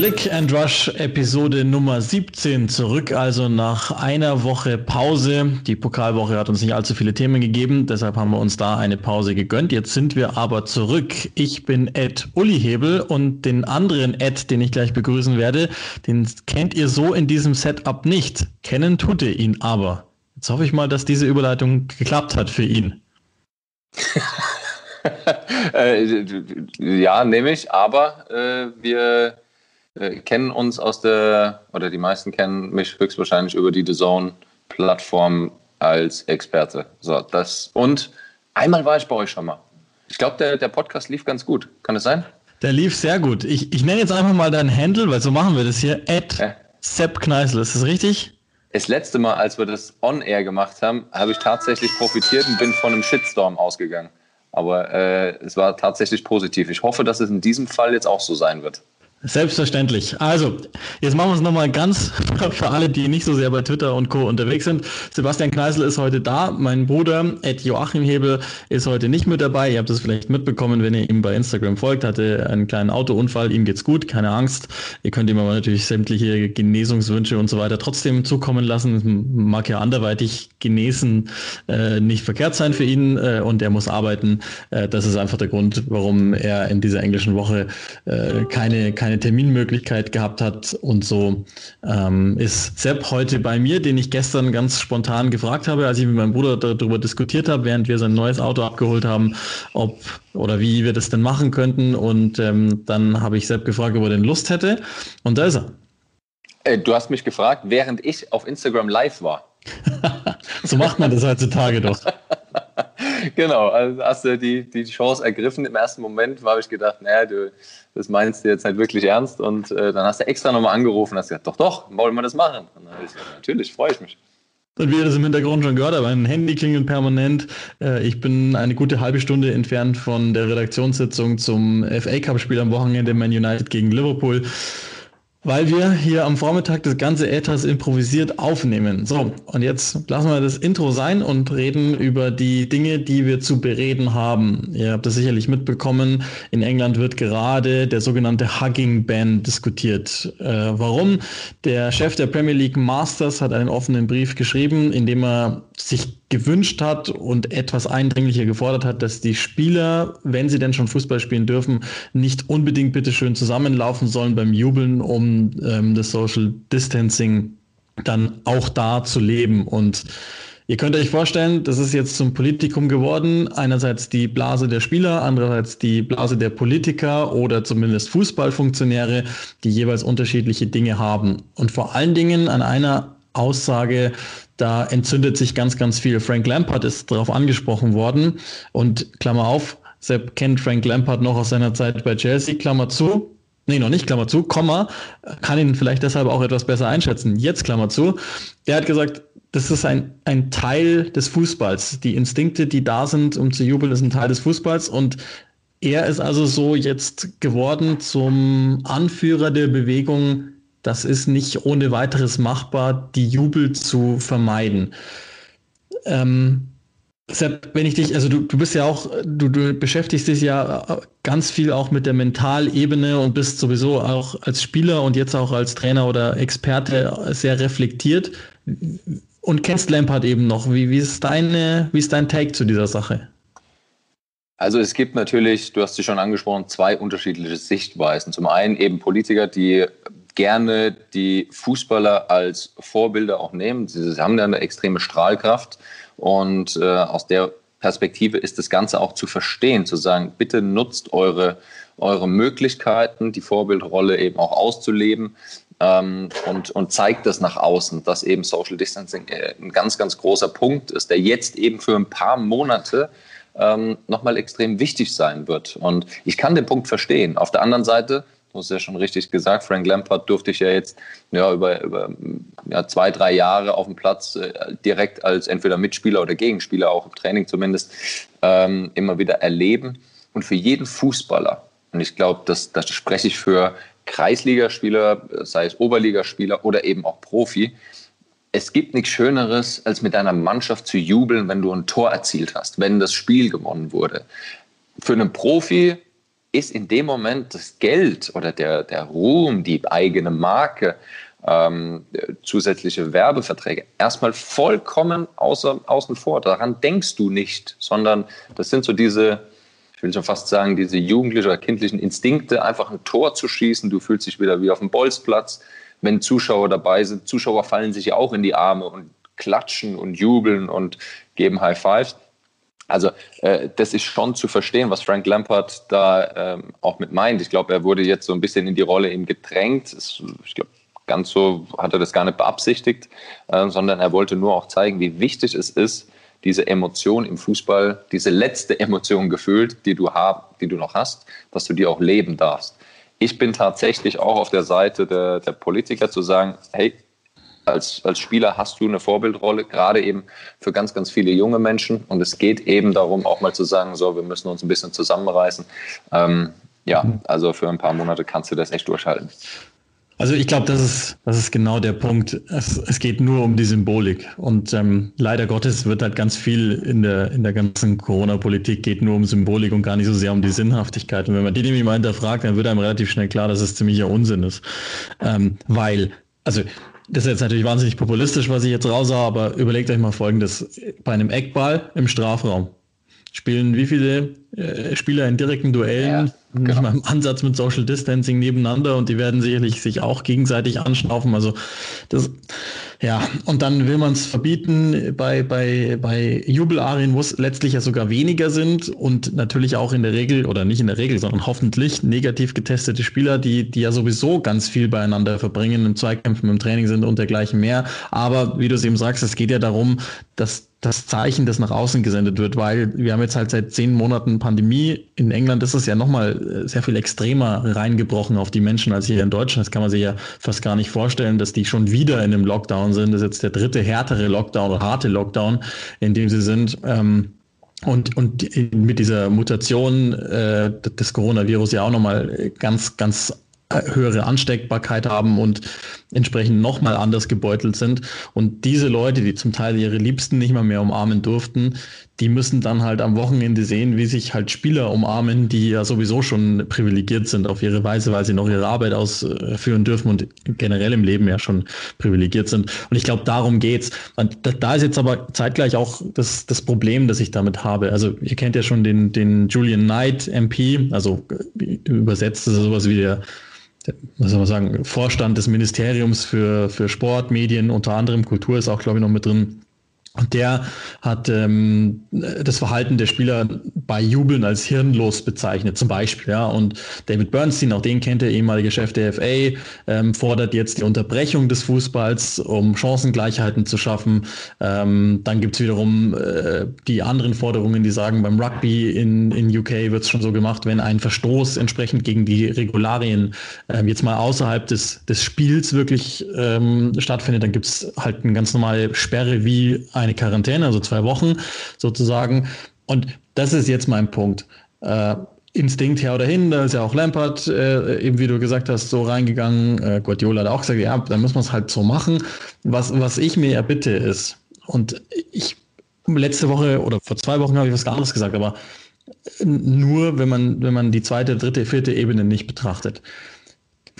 Click and Rush Episode Nummer 17 zurück, also nach einer Woche Pause. Die Pokalwoche hat uns nicht allzu viele Themen gegeben, deshalb haben wir uns da eine Pause gegönnt. Jetzt sind wir aber zurück. Ich bin Ed Ullihebel und den anderen Ed, den ich gleich begrüßen werde, den kennt ihr so in diesem Setup nicht. Kennen tut ihr ihn aber. Jetzt hoffe ich mal, dass diese Überleitung geklappt hat für ihn. äh, ja, nehme ich, aber äh, wir äh, kennen uns aus der, oder die meisten kennen mich höchstwahrscheinlich über die The Zone-Plattform als Experte. So, das, und einmal war ich bei euch schon mal. Ich glaube, der, der Podcast lief ganz gut. Kann es sein? Der lief sehr gut. Ich, ich nenne jetzt einfach mal deinen Handle, weil so machen wir das hier. Ed ja. Sepp Kneißl, ist das richtig? Das letzte Mal, als wir das on-air gemacht haben, habe ich tatsächlich profitiert und bin von einem Shitstorm ausgegangen. Aber äh, es war tatsächlich positiv. Ich hoffe, dass es in diesem Fall jetzt auch so sein wird. Selbstverständlich. Also, jetzt machen wir es nochmal ganz für alle, die nicht so sehr bei Twitter und Co. unterwegs sind. Sebastian Kneißl ist heute da. Mein Bruder, Ed Joachim Hebel, ist heute nicht mit dabei. Ihr habt es vielleicht mitbekommen, wenn ihr ihm bei Instagram folgt, hatte einen kleinen Autounfall. Ihm geht's gut, keine Angst. Ihr könnt ihm aber natürlich sämtliche Genesungswünsche und so weiter trotzdem zukommen lassen. Mag ja anderweitig genesen äh, nicht verkehrt sein für ihn äh, und er muss arbeiten. Äh, das ist einfach der Grund, warum er in dieser englischen Woche äh, keine, keine keine Terminmöglichkeit gehabt hat. Und so ähm, ist Sepp heute bei mir, den ich gestern ganz spontan gefragt habe, als ich mit meinem Bruder darüber diskutiert habe, während wir sein neues Auto abgeholt haben, ob oder wie wir das denn machen könnten. Und ähm, dann habe ich Sepp gefragt, ob er denn Lust hätte. Und da ist er. Äh, du hast mich gefragt, während ich auf Instagram live war. so macht man das heutzutage doch. genau, also hast du die, die Chance ergriffen. Im ersten Moment habe ich gedacht, naja, du, das meinst du jetzt halt wirklich ernst. Und äh, dann hast du extra nochmal angerufen und hast gesagt, doch, doch, wollen wir das machen? Und dann habe ich gesagt, natürlich, freue ich mich. Und wie ihr das im Hintergrund schon gehört habt, mein Handy klingelt permanent. Äh, ich bin eine gute halbe Stunde entfernt von der Redaktionssitzung zum FA Cup-Spiel am Wochenende Man United gegen Liverpool weil wir hier am Vormittag das ganze Äthers improvisiert aufnehmen. So, und jetzt lassen wir das Intro sein und reden über die Dinge, die wir zu bereden haben. Ihr habt das sicherlich mitbekommen. In England wird gerade der sogenannte Hugging Ban diskutiert. Äh, warum? Der Chef der Premier League Masters hat einen offenen Brief geschrieben, in dem er sich gewünscht hat und etwas eindringlicher gefordert hat, dass die Spieler, wenn sie denn schon Fußball spielen dürfen, nicht unbedingt bitte schön zusammenlaufen sollen beim Jubeln, um ähm, das Social Distancing dann auch da zu leben. Und ihr könnt euch vorstellen, das ist jetzt zum Politikum geworden. Einerseits die Blase der Spieler, andererseits die Blase der Politiker oder zumindest Fußballfunktionäre, die jeweils unterschiedliche Dinge haben. Und vor allen Dingen an einer Aussage da entzündet sich ganz, ganz viel. Frank Lampard ist darauf angesprochen worden und Klammer auf, Sepp kennt Frank Lampard noch aus seiner Zeit bei Chelsea, Klammer zu. Nee, noch nicht, Klammer zu, Komma, kann ihn vielleicht deshalb auch etwas besser einschätzen. Jetzt Klammer zu. Der hat gesagt, das ist ein, ein Teil des Fußballs. Die Instinkte, die da sind, um zu jubeln, ist ein Teil des Fußballs und er ist also so jetzt geworden zum Anführer der Bewegung das ist nicht ohne weiteres machbar, die Jubel zu vermeiden. Ähm, Sepp, wenn ich dich, also du, du bist ja auch, du, du beschäftigst dich ja ganz viel auch mit der Mentalebene und bist sowieso auch als Spieler und jetzt auch als Trainer oder Experte sehr reflektiert und kennst Lampard eben noch. Wie, wie, ist deine, wie ist dein Take zu dieser Sache? Also es gibt natürlich, du hast sie schon angesprochen, zwei unterschiedliche Sichtweisen. Zum einen eben Politiker, die gerne die Fußballer als Vorbilder auch nehmen. Sie haben ja eine extreme Strahlkraft und äh, aus der Perspektive ist das Ganze auch zu verstehen, zu sagen, bitte nutzt eure, eure Möglichkeiten, die Vorbildrolle eben auch auszuleben ähm, und, und zeigt das nach außen, dass eben Social Distancing äh, ein ganz, ganz großer Punkt ist, der jetzt eben für ein paar Monate ähm, nochmal extrem wichtig sein wird. Und ich kann den Punkt verstehen. Auf der anderen Seite Du hast ja schon richtig gesagt, Frank Lampard durfte ich ja jetzt ja, über, über ja, zwei, drei Jahre auf dem Platz äh, direkt als entweder Mitspieler oder Gegenspieler, auch im Training zumindest, ähm, immer wieder erleben. Und für jeden Fußballer, und ich glaube, das, das spreche ich für Kreisligaspieler, sei es Oberligaspieler oder eben auch Profi, es gibt nichts Schöneres, als mit deiner Mannschaft zu jubeln, wenn du ein Tor erzielt hast, wenn das Spiel gewonnen wurde. Für einen Profi ist in dem Moment das Geld oder der, der Ruhm, die eigene Marke, ähm, zusätzliche Werbeverträge erstmal vollkommen außer, außen vor. Daran denkst du nicht, sondern das sind so diese, ich will schon fast sagen, diese jugendlichen oder kindlichen Instinkte, einfach ein Tor zu schießen. Du fühlst dich wieder wie auf dem Bolzplatz. Wenn Zuschauer dabei sind, Zuschauer fallen sich ja auch in die Arme und klatschen und jubeln und geben High Fives. Also äh, das ist schon zu verstehen, was Frank Lampard da ähm, auch mit meint. Ich glaube, er wurde jetzt so ein bisschen in die Rolle eben gedrängt. Es, ich glaube, ganz so hat er das gar nicht beabsichtigt, äh, sondern er wollte nur auch zeigen, wie wichtig es ist, diese Emotion im Fußball, diese letzte Emotion gefühlt, die du, hab, die du noch hast, dass du die auch leben darfst. Ich bin tatsächlich auch auf der Seite der, der Politiker zu sagen, hey, als, als Spieler hast du eine Vorbildrolle, gerade eben für ganz, ganz viele junge Menschen. Und es geht eben darum, auch mal zu sagen, so, wir müssen uns ein bisschen zusammenreißen. Ähm, ja, also für ein paar Monate kannst du das echt durchhalten. Also ich glaube, das ist, das ist genau der Punkt. Es, es geht nur um die Symbolik. Und ähm, leider Gottes wird halt ganz viel in der, in der ganzen Corona-Politik geht nur um Symbolik und gar nicht so sehr um die Sinnhaftigkeit. Und wenn man die nämlich mal hinterfragt, dann wird einem relativ schnell klar, dass es ziemlicher Unsinn ist. Ähm, weil, also das ist jetzt natürlich wahnsinnig populistisch, was ich jetzt raushaue, aber überlegt euch mal Folgendes. Bei einem Eckball im Strafraum spielen wie viele äh, Spieler in direkten Duellen, ja, genau. nicht mal im Ansatz mit Social Distancing nebeneinander und die werden sicherlich sich auch gegenseitig anschnaufen. Also das, ja, und dann will man es verbieten bei, bei, bei Jubelarien, wo es letztlich ja sogar weniger sind und natürlich auch in der Regel, oder nicht in der Regel, sondern hoffentlich negativ getestete Spieler, die, die ja sowieso ganz viel beieinander verbringen, im Zweikämpfen, im Training sind und dergleichen mehr. Aber wie du es eben sagst, es geht ja darum, dass das Zeichen, das nach außen gesendet wird, weil wir haben jetzt halt seit zehn Monaten Pandemie. In England ist es ja nochmal äh, sehr viel extremer reingebrochen auf die Menschen als hier in Deutschland. Das kann man sich ja fast gar nicht vorstellen, dass die schon wieder in einem Lockdown sind. Das ist jetzt der dritte härtere Lockdown oder harte Lockdown, in dem sie sind. Ähm, und, und mit dieser Mutation äh, des Coronavirus ja auch nochmal ganz, ganz höhere Ansteckbarkeit haben und entsprechend nochmal anders gebeutelt sind. Und diese Leute, die zum Teil ihre Liebsten nicht mal mehr umarmen durften, die müssen dann halt am Wochenende sehen, wie sich halt Spieler umarmen, die ja sowieso schon privilegiert sind auf ihre Weise, weil sie noch ihre Arbeit ausführen dürfen und generell im Leben ja schon privilegiert sind. Und ich glaube, darum geht's. Und da ist jetzt aber zeitgleich auch das, das Problem, das ich damit habe. Also ihr kennt ja schon den, den Julian Knight MP, also übersetzt ist sowas wie der was soll man sagen, Vorstand des Ministeriums für, für Sport, Medien, unter anderem Kultur ist auch, glaube ich, noch mit drin. Und der hat ähm, das Verhalten der Spieler bei Jubeln als hirnlos bezeichnet, zum Beispiel. Ja. Und David Bernstein, auch den kennt der ehemalige Chef der FA, ähm, fordert jetzt die Unterbrechung des Fußballs, um Chancengleichheiten zu schaffen. Ähm, dann gibt's wiederum äh, die anderen Forderungen, die sagen, beim Rugby in, in UK wird's schon so gemacht, wenn ein Verstoß entsprechend gegen die Regularien ähm, jetzt mal außerhalb des, des Spiels wirklich ähm, stattfindet, dann gibt's halt eine ganz normale Sperre wie eine Quarantäne, also zwei Wochen sozusagen. Und das ist jetzt mein Punkt. Äh, Instinkt her oder hin, da ist ja auch Lampard, äh, eben wie du gesagt hast, so reingegangen. Äh, Guardiola hat auch gesagt, ja, dann muss man es halt so machen. Was, was ich mir erbitte ist, und ich letzte Woche oder vor zwei Wochen habe ich was anderes gesagt, aber nur wenn man, wenn man die zweite, dritte, vierte Ebene nicht betrachtet.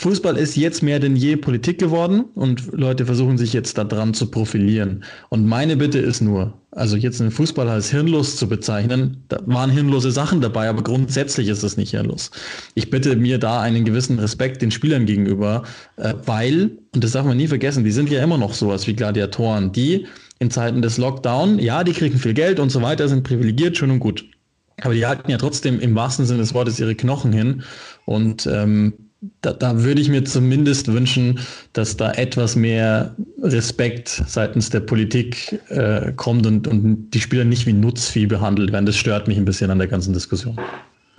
Fußball ist jetzt mehr denn je Politik geworden und Leute versuchen sich jetzt daran zu profilieren. Und meine Bitte ist nur, also jetzt einen Fußballer als hirnlos zu bezeichnen, da waren hirnlose Sachen dabei, aber grundsätzlich ist es nicht hirnlos. Ich bitte mir da einen gewissen Respekt den Spielern gegenüber, äh, weil, und das darf man nie vergessen, die sind ja immer noch sowas wie Gladiatoren, die in Zeiten des Lockdown, ja, die kriegen viel Geld und so weiter, sind privilegiert, schön und gut. Aber die halten ja trotzdem im wahrsten Sinne des Wortes ihre Knochen hin und ähm, da, da würde ich mir zumindest wünschen, dass da etwas mehr Respekt seitens der Politik äh, kommt und, und die Spieler nicht wie Nutzvieh behandelt werden. Das stört mich ein bisschen an der ganzen Diskussion.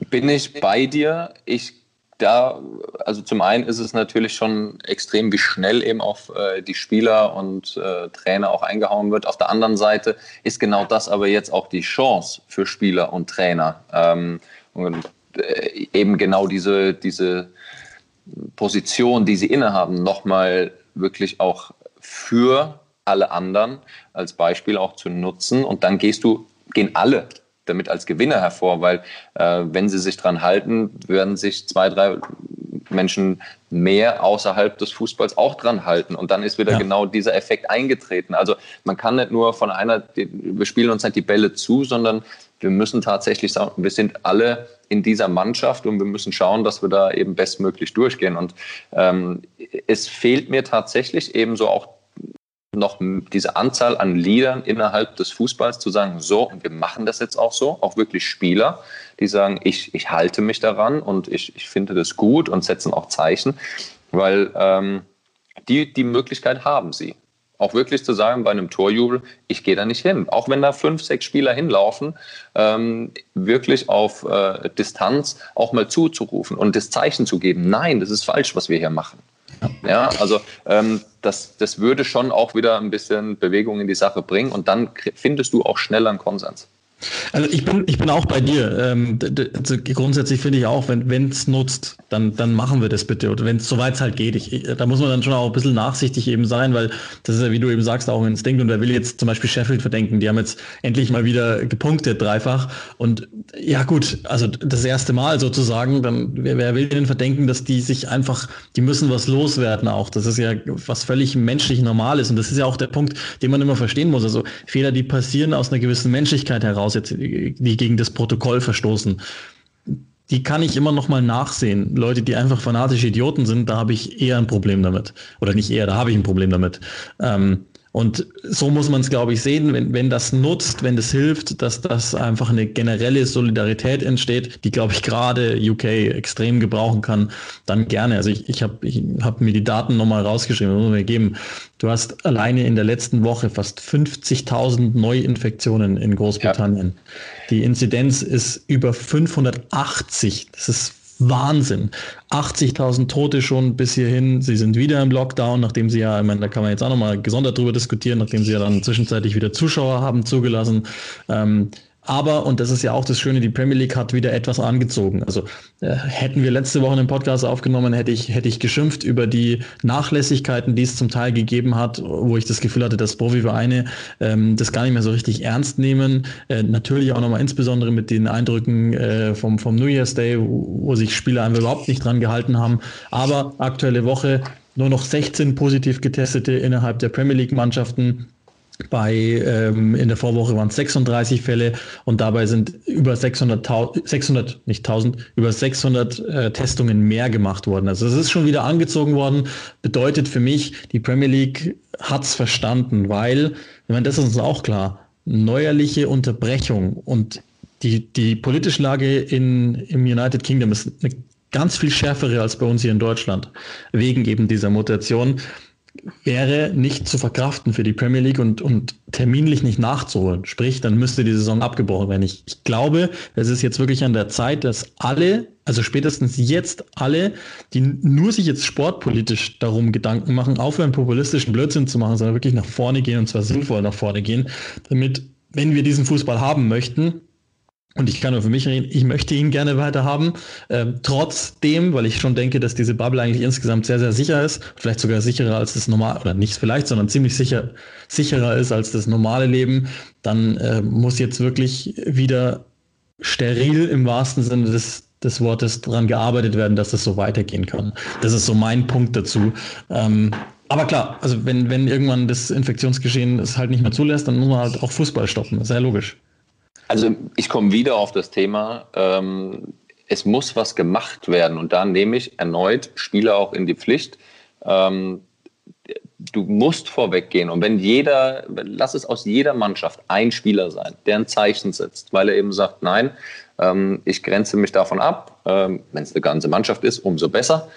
Bin ich bei dir. Ich da, also zum einen ist es natürlich schon extrem, wie schnell eben auf äh, die Spieler und äh, Trainer auch eingehauen wird. Auf der anderen Seite ist genau das aber jetzt auch die Chance für Spieler und Trainer. Ähm, und äh, eben genau diese, diese Position, die sie innehaben, nochmal wirklich auch für alle anderen als Beispiel auch zu nutzen. Und dann gehst du, gehen alle damit als Gewinner hervor, weil äh, wenn sie sich dran halten, werden sich zwei, drei Menschen mehr außerhalb des Fußballs auch dran halten. Und dann ist wieder ja. genau dieser Effekt eingetreten. Also man kann nicht nur von einer, wir spielen uns nicht die Bälle zu, sondern wir müssen tatsächlich sagen, wir sind alle in dieser Mannschaft und wir müssen schauen, dass wir da eben bestmöglich durchgehen. Und ähm, es fehlt mir tatsächlich eben so auch noch diese Anzahl an Liedern innerhalb des Fußballs zu sagen, so, und wir machen das jetzt auch so, auch wirklich Spieler, die sagen, ich, ich halte mich daran und ich, ich finde das gut und setzen auch Zeichen, weil ähm, die, die Möglichkeit haben sie. Auch wirklich zu sagen bei einem Torjubel, ich gehe da nicht hin. Auch wenn da fünf, sechs Spieler hinlaufen, ähm, wirklich auf äh, Distanz auch mal zuzurufen und das Zeichen zu geben, nein, das ist falsch, was wir hier machen. Ja, also ähm, das, das würde schon auch wieder ein bisschen Bewegung in die Sache bringen und dann findest du auch schneller einen Konsens. Also ich bin, ich bin auch bei dir. Ähm, also grundsätzlich finde ich auch, wenn es nutzt, dann, dann machen wir das bitte. Oder wenn es soweit halt geht. Ich, da muss man dann schon auch ein bisschen nachsichtig eben sein, weil das ist ja, wie du eben sagst, auch ein Instinkt. Und wer will jetzt zum Beispiel Sheffield verdenken? Die haben jetzt endlich mal wieder gepunktet, dreifach. Und ja gut, also das erste Mal sozusagen, dann wer, wer will denn verdenken, dass die sich einfach, die müssen was loswerden auch. Das ist ja was völlig menschlich Normales. Und das ist ja auch der Punkt, den man immer verstehen muss. Also Fehler, die passieren aus einer gewissen Menschlichkeit heraus aus, jetzt, die gegen das Protokoll verstoßen. Die kann ich immer noch mal nachsehen. Leute, die einfach fanatische Idioten sind, da habe ich eher ein Problem damit. Oder nicht eher, da habe ich ein Problem damit. Ähm, und so muss man es, glaube ich, sehen, wenn, wenn das nutzt, wenn das hilft, dass das einfach eine generelle Solidarität entsteht, die, glaube ich, gerade UK extrem gebrauchen kann, dann gerne. Also ich, ich habe ich hab mir die Daten nochmal rausgeschrieben, muss mir geben. Du hast alleine in der letzten Woche fast 50.000 Neuinfektionen in Großbritannien. Ja. Die Inzidenz ist über 580. Das ist Wahnsinn. 80.000 Tote schon bis hierhin. Sie sind wieder im Lockdown, nachdem sie ja, ich meine, da kann man jetzt auch nochmal gesondert drüber diskutieren, nachdem sie ja dann zwischenzeitlich wieder Zuschauer haben zugelassen. Ähm, aber, und das ist ja auch das Schöne, die Premier League hat wieder etwas angezogen. Also äh, hätten wir letzte Woche einen Podcast aufgenommen, hätte ich, hätte ich geschimpft über die Nachlässigkeiten, die es zum Teil gegeben hat, wo ich das Gefühl hatte, dass Profivereine ähm, das gar nicht mehr so richtig ernst nehmen. Äh, natürlich auch nochmal insbesondere mit den Eindrücken äh, vom, vom New Year's Day, wo, sich Spieler einfach überhaupt nicht dran gehalten haben. Aber aktuelle Woche nur noch 16 positiv getestete innerhalb der Premier League Mannschaften. Bei ähm, in der Vorwoche waren es 36 Fälle und dabei sind über 600, 600 nicht 1000, über 600 äh, Testungen mehr gemacht worden. Also es ist schon wieder angezogen worden. Bedeutet für mich, die Premier League hat es verstanden, weil, ich meine, das ist uns auch klar, neuerliche Unterbrechung und die, die politische Lage in, im United Kingdom ist eine ganz viel schärfere als bei uns hier in Deutschland, wegen eben dieser Mutation wäre nicht zu verkraften für die Premier League und, und terminlich nicht nachzuholen. Sprich, dann müsste die Saison abgebrochen werden. Ich, ich glaube, es ist jetzt wirklich an der Zeit, dass alle, also spätestens jetzt alle, die nur sich jetzt sportpolitisch darum Gedanken machen, aufhören, populistischen Blödsinn zu machen, sondern wirklich nach vorne gehen und zwar sinnvoll nach vorne gehen, damit, wenn wir diesen Fußball haben möchten, und ich kann nur für mich reden, ich möchte ihn gerne weiter haben. Ähm, trotzdem, weil ich schon denke, dass diese Bubble eigentlich insgesamt sehr, sehr sicher ist, vielleicht sogar sicherer als das normale, oder nicht vielleicht, sondern ziemlich sicher, sicherer ist als das normale Leben, dann äh, muss jetzt wirklich wieder steril im wahrsten Sinne des, des Wortes daran gearbeitet werden, dass das so weitergehen kann. Das ist so mein Punkt dazu. Ähm, aber klar, also wenn, wenn irgendwann das Infektionsgeschehen es halt nicht mehr zulässt, dann muss man halt auch Fußball stoppen. Ja logisch. Also ich komme wieder auf das Thema, ähm, es muss was gemacht werden. Und da nehme ich erneut Spieler auch in die Pflicht. Ähm, du musst vorweggehen. Und wenn jeder, lass es aus jeder Mannschaft ein Spieler sein, der ein Zeichen setzt, weil er eben sagt, nein, ähm, ich grenze mich davon ab, ähm, wenn es eine ganze Mannschaft ist, umso besser,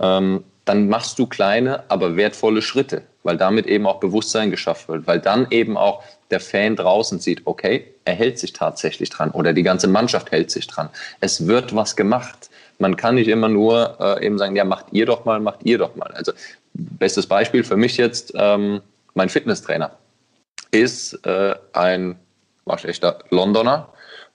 ähm, dann machst du kleine, aber wertvolle Schritte, weil damit eben auch Bewusstsein geschaffen wird, weil dann eben auch der Fan draußen sieht, okay, er hält sich tatsächlich dran oder die ganze Mannschaft hält sich dran. Es wird was gemacht. Man kann nicht immer nur äh, eben sagen, ja, macht ihr doch mal, macht ihr doch mal. Also bestes Beispiel für mich jetzt, ähm, mein Fitnesstrainer ist äh, ein waschechter Londoner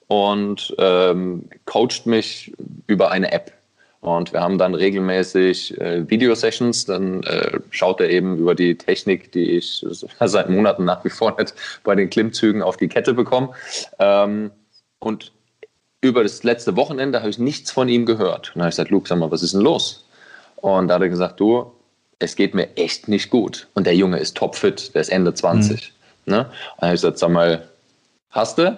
und ähm, coacht mich über eine App. Und wir haben dann regelmäßig äh, Videosessions. Dann äh, schaut er eben über die Technik, die ich seit Monaten nach wie vor nicht bei den Klimmzügen auf die Kette bekomme. Ähm, Und über das letzte Wochenende habe ich nichts von ihm gehört. Und dann habe ich gesagt, Luke, sag mal, was ist denn los? Und da hat er gesagt, du, es geht mir echt nicht gut. Und der Junge ist topfit, der ist Ende 20. Mhm. Ne? Und dann habe ich gesagt, sag mal, hast du?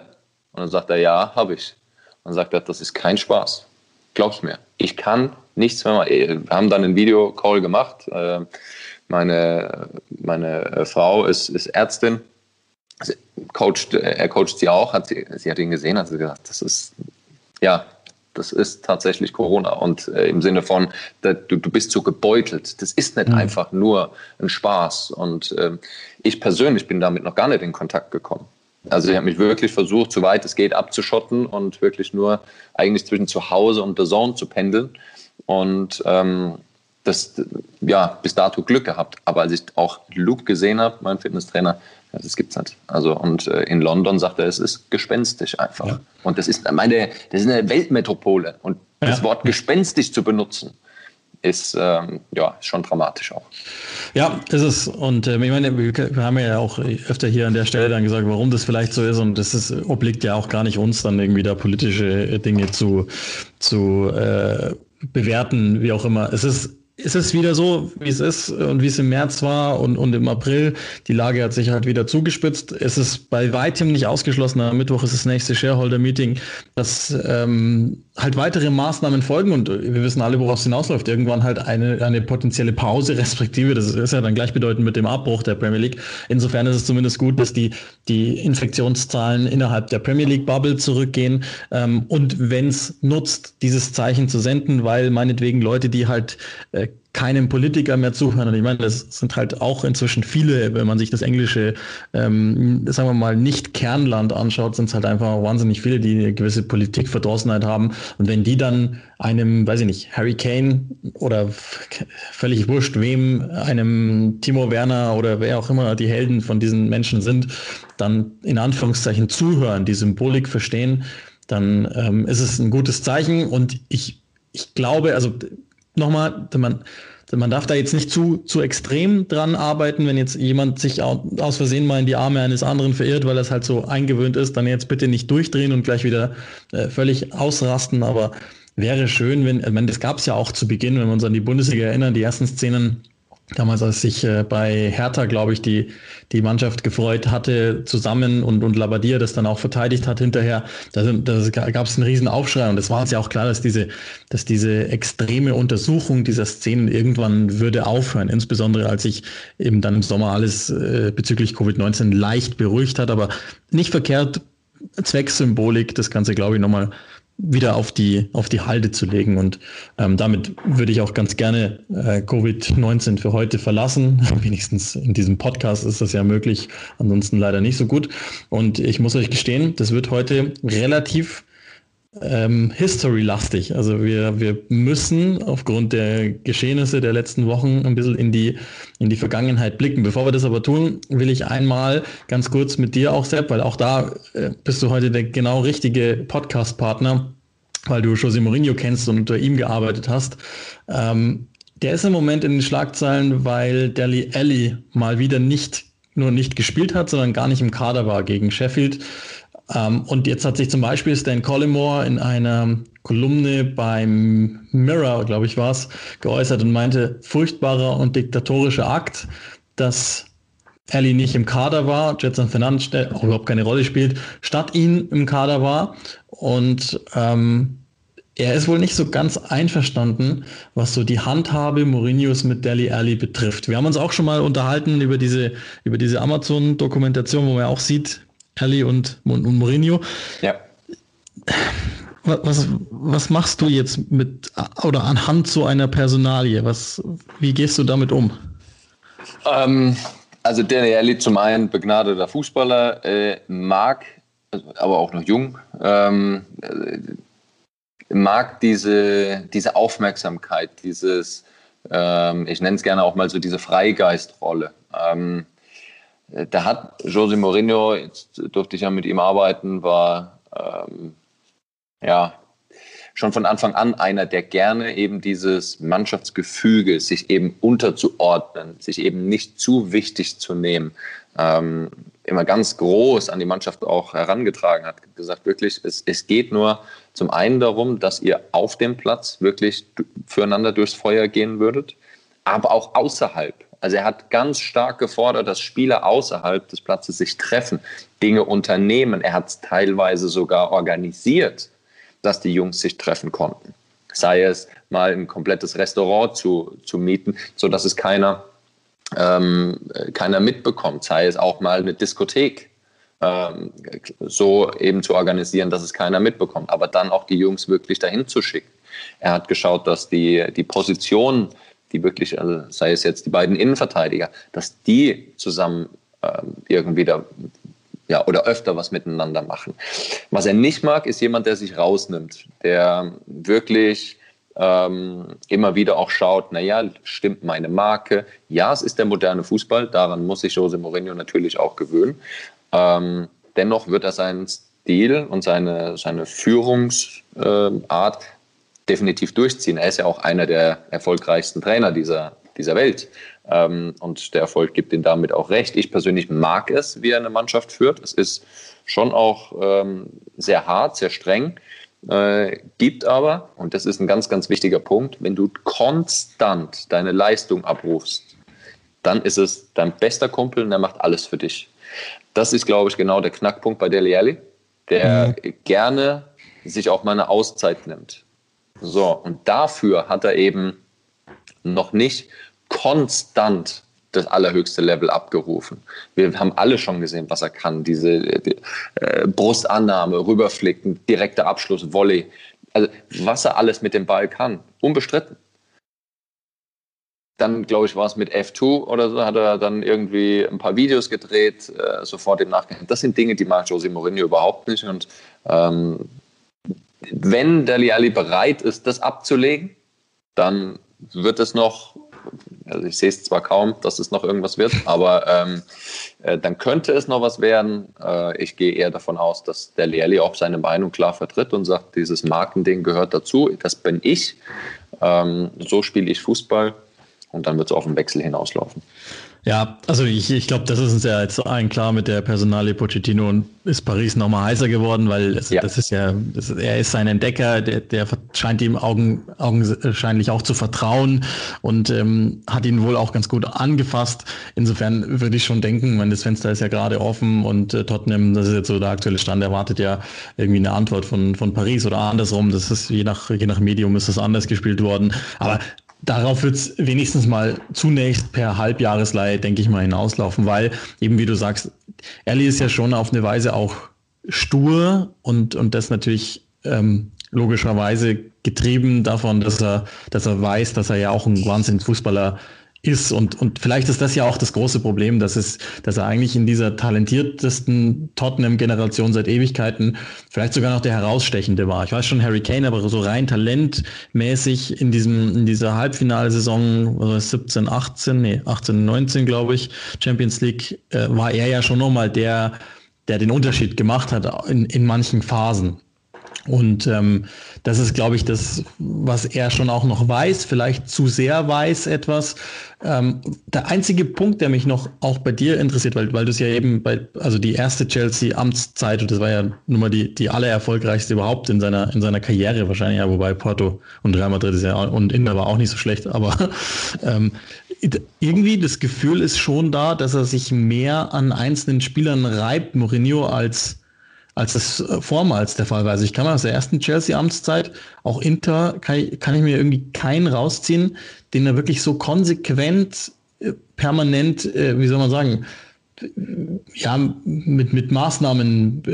Und dann sagt er, ja, habe ich. Und dann sagt er, das ist kein Spaß. Glaub's mir. Ich kann nichts mehr machen. Wir haben dann einen Videocall gemacht. Äh, meine, meine Frau ist, ist Ärztin. Coacht, er coacht sie auch. Hat sie, sie hat ihn gesehen, hat sie gesagt, das ist, ja, das ist tatsächlich Corona. Und äh, im Sinne von, da, du, du bist so gebeutelt. Das ist nicht mhm. einfach nur ein Spaß. Und äh, ich persönlich bin damit noch gar nicht in Kontakt gekommen. Also ich habe mich wirklich versucht, soweit es geht, abzuschotten und wirklich nur eigentlich zwischen zu Hause und der Zone zu pendeln. Und ähm, das, ja, bis dato Glück gehabt. Aber als ich auch Luke gesehen habe, mein Fitnesstrainer, ja, das gibt's nicht. Also, und äh, in London sagt er, es ist gespenstisch einfach. Ja. Und das ist, meine, das ist eine Weltmetropole. Und das ja. Wort gespenstisch zu benutzen, ist ähm, ja schon dramatisch auch. Ja, ist es. Und äh, ich meine, wir, haben ja auch öfter hier an der Stelle dann gesagt, warum das vielleicht so ist. Und das ist, obliegt ja auch gar nicht uns, dann irgendwie da politische Dinge zu, zu äh, bewerten, wie auch immer. Es ist ist es wieder so, wie es ist und wie es im März war und, und im April. Die Lage hat sich halt wieder zugespitzt. Es ist bei weitem nicht ausgeschlossen. Am Mittwoch ist das nächste Shareholder-Meeting, dass ähm, halt weitere Maßnahmen folgen und wir wissen alle, worauf es hinausläuft. Irgendwann halt eine, eine potenzielle Pause, respektive, das ist ja dann gleichbedeutend mit dem Abbruch der Premier League. Insofern ist es zumindest gut, dass die, die Infektionszahlen innerhalb der Premier League-Bubble zurückgehen ähm, und wenn es nutzt, dieses Zeichen zu senden, weil meinetwegen Leute, die halt äh, keinem Politiker mehr zuhören. Und ich meine, das sind halt auch inzwischen viele, wenn man sich das englische, ähm, sagen wir mal, nicht Kernland anschaut, sind es halt einfach wahnsinnig viele, die eine gewisse Politikverdrossenheit haben. Und wenn die dann einem, weiß ich nicht, Harry Kane oder völlig wurscht, wem, einem Timo Werner oder wer auch immer die Helden von diesen Menschen sind, dann in Anführungszeichen zuhören, die Symbolik verstehen, dann ähm, ist es ein gutes Zeichen. Und ich, ich glaube, also nochmal, man, man darf da jetzt nicht zu, zu extrem dran arbeiten, wenn jetzt jemand sich aus Versehen mal in die Arme eines anderen verirrt, weil es halt so eingewöhnt ist, dann jetzt bitte nicht durchdrehen und gleich wieder äh, völlig ausrasten. Aber wäre schön, wenn, ich meine, das gab es ja auch zu Beginn, wenn wir uns an die Bundesliga erinnern, die ersten Szenen damals, als sich äh, bei Hertha, glaube ich, die, die Mannschaft gefreut hatte, zusammen und, und Labadier das dann auch verteidigt hat hinterher, da, da gab es einen riesen Aufschrei. Und es war uns ja auch klar, dass diese, dass diese extreme Untersuchung dieser Szenen irgendwann würde aufhören, insbesondere als sich eben dann im Sommer alles äh, bezüglich Covid-19 leicht beruhigt hat, aber nicht verkehrt, Zwecksymbolik, das Ganze, glaube ich, nochmal wieder auf die, auf die Halde zu legen. Und ähm, damit würde ich auch ganz gerne äh, Covid-19 für heute verlassen. Wenigstens in diesem Podcast ist das ja möglich, ansonsten leider nicht so gut. Und ich muss euch gestehen, das wird heute relativ ähm, History-lastig. Also wir, wir müssen aufgrund der Geschehnisse der letzten Wochen ein bisschen in die, in die Vergangenheit blicken. Bevor wir das aber tun, will ich einmal ganz kurz mit dir auch, Sepp, weil auch da äh, bist du heute der genau richtige Podcast-Partner, weil du José Mourinho kennst und unter ihm gearbeitet hast. Ähm, der ist im Moment in den Schlagzeilen, weil Deli Alli mal wieder nicht nur nicht gespielt hat, sondern gar nicht im Kader war gegen Sheffield. Ähm, und jetzt hat sich zum Beispiel Stan Collymore in einer Kolumne beim Mirror, glaube ich, war es, geäußert und meinte, furchtbarer und diktatorischer Akt, dass Ali nicht im Kader war, Jetson Fernandes auch überhaupt keine Rolle spielt, statt ihn im Kader war. Und ähm, er ist wohl nicht so ganz einverstanden, was so die Handhabe Mourinhos mit Deli Ali betrifft. Wir haben uns auch schon mal unterhalten über diese, über diese Amazon-Dokumentation, wo man auch sieht, Ali und, und, und Mourinho. Ja. Was, was machst du jetzt mit oder anhand so einer Personalie? Was, wie gehst du damit um? Ähm, also Daniel Ali zum einen begnadeter Fußballer, äh, mag, aber auch noch jung, ähm, äh, mag diese, diese Aufmerksamkeit, dieses, ähm, ich nenne es gerne auch mal so diese Freigeistrolle. Ähm, äh, da hat Jose Mourinho, jetzt durfte ich ja mit ihm arbeiten, war ähm, ja schon von Anfang an einer, der gerne eben dieses Mannschaftsgefüge, sich eben unterzuordnen, sich eben nicht zu wichtig zu nehmen, ähm, immer ganz groß an die Mannschaft auch herangetragen hat. Gesagt, wirklich, es, es geht nur zum einen darum, dass ihr auf dem Platz wirklich füreinander durchs Feuer gehen würdet, aber auch außerhalb. Also er hat ganz stark gefordert, dass Spieler außerhalb des Platzes sich treffen, Dinge unternehmen. Er hat es teilweise sogar organisiert, dass die Jungs sich treffen konnten. Sei es mal ein komplettes Restaurant zu, zu mieten, sodass es keiner, ähm, keiner mitbekommt. Sei es auch mal eine Diskothek ähm, so eben zu organisieren, dass es keiner mitbekommt. Aber dann auch die Jungs wirklich dahin zu schicken. Er hat geschaut, dass die, die Positionen die wirklich, also sei es jetzt die beiden Innenverteidiger, dass die zusammen ähm, irgendwie da ja, oder öfter was miteinander machen. Was er nicht mag, ist jemand, der sich rausnimmt, der wirklich ähm, immer wieder auch schaut, naja, stimmt meine Marke? Ja, es ist der moderne Fußball, daran muss sich Jose Mourinho natürlich auch gewöhnen. Ähm, dennoch wird er seinen Stil und seine, seine Führungsart definitiv durchziehen. Er ist ja auch einer der erfolgreichsten Trainer dieser, dieser Welt. Ähm, und der Erfolg gibt ihm damit auch recht. Ich persönlich mag es, wie er eine Mannschaft führt. Es ist schon auch ähm, sehr hart, sehr streng. Äh, gibt aber, und das ist ein ganz, ganz wichtiger Punkt, wenn du konstant deine Leistung abrufst, dann ist es dein bester Kumpel und der macht alles für dich. Das ist, glaube ich, genau der Knackpunkt bei Dele Alli, der mhm. gerne sich auch mal eine Auszeit nimmt. So, und dafür hat er eben noch nicht konstant das allerhöchste Level abgerufen. Wir haben alle schon gesehen, was er kann. Diese die, äh, Brustannahme, Rüberflicken, direkter Abschluss, Volley. Also was er alles mit dem Ball kann, unbestritten. Dann, glaube ich, war es mit F2 oder so, hat er dann irgendwie ein paar Videos gedreht, äh, sofort im Nachgang. Das sind Dinge, die mag Jose Mourinho überhaupt nicht. Und ähm, wenn Deli Ali bereit ist, das abzulegen, dann wird es noch, also ich sehe es zwar kaum, dass es noch irgendwas wird, aber ähm, äh, dann könnte es noch was werden. Äh, ich gehe eher davon aus, dass der Lehrli auch seine Meinung klar vertritt und sagt, dieses Markending gehört dazu, das bin ich, ähm, so spiele ich Fußball und dann wird es auf den Wechsel hinauslaufen. Ja, also ich, ich glaube, das ist uns ja jetzt allen klar mit der Personalie Pochettino und ist Paris nochmal heißer geworden, weil es, ja. das ist ja, das, er ist sein Entdecker, der, der scheint ihm Augen, augenscheinlich auch zu vertrauen und ähm, hat ihn wohl auch ganz gut angefasst. Insofern würde ich schon denken, wenn das Fenster ist ja gerade offen und äh, Tottenham, das ist jetzt so der aktuelle Stand, erwartet ja irgendwie eine Antwort von, von Paris oder andersrum. Das ist je nach, je nach Medium ist das anders gespielt worden. Aber Darauf wird es wenigstens mal zunächst per Halbjahresleihe, denke ich mal, hinauslaufen, weil eben wie du sagst, Ellie ist ja schon auf eine Weise auch stur und, und das natürlich ähm, logischerweise getrieben davon, dass er, dass er weiß, dass er ja auch ein Wahnsinnsfußballer ist. Und, und vielleicht ist das ja auch das große Problem, dass, es, dass er eigentlich in dieser talentiertesten Tottenham-Generation seit Ewigkeiten vielleicht sogar noch der herausstechende war. Ich weiß schon Harry Kane, aber so rein talentmäßig in diesem, in dieser Halbfinalsaison 17, 18, nee, 18, 19, glaube ich, Champions League, äh, war er ja schon nochmal der, der den Unterschied gemacht hat in, in manchen Phasen. Und ähm, das ist, glaube ich, das, was er schon auch noch weiß, vielleicht zu sehr weiß etwas. Ähm, der einzige Punkt, der mich noch auch bei dir interessiert, weil, weil du es ja eben bei, also die erste Chelsea-Amtszeit, und das war ja nun mal die, die allererfolgreichste überhaupt in seiner, in seiner Karriere wahrscheinlich, ja, wobei Porto und Real Madrid ist ja und Inter war auch nicht so schlecht, aber ähm, irgendwie das Gefühl ist schon da, dass er sich mehr an einzelnen Spielern reibt, Mourinho, als als das äh, vormals der Fall war. Also ich kann mal aus der ersten Chelsea-Amtszeit, auch Inter, kann ich, kann ich mir irgendwie keinen rausziehen, den er wirklich so konsequent, äh, permanent, äh, wie soll man sagen, ja, mit, mit Maßnahmen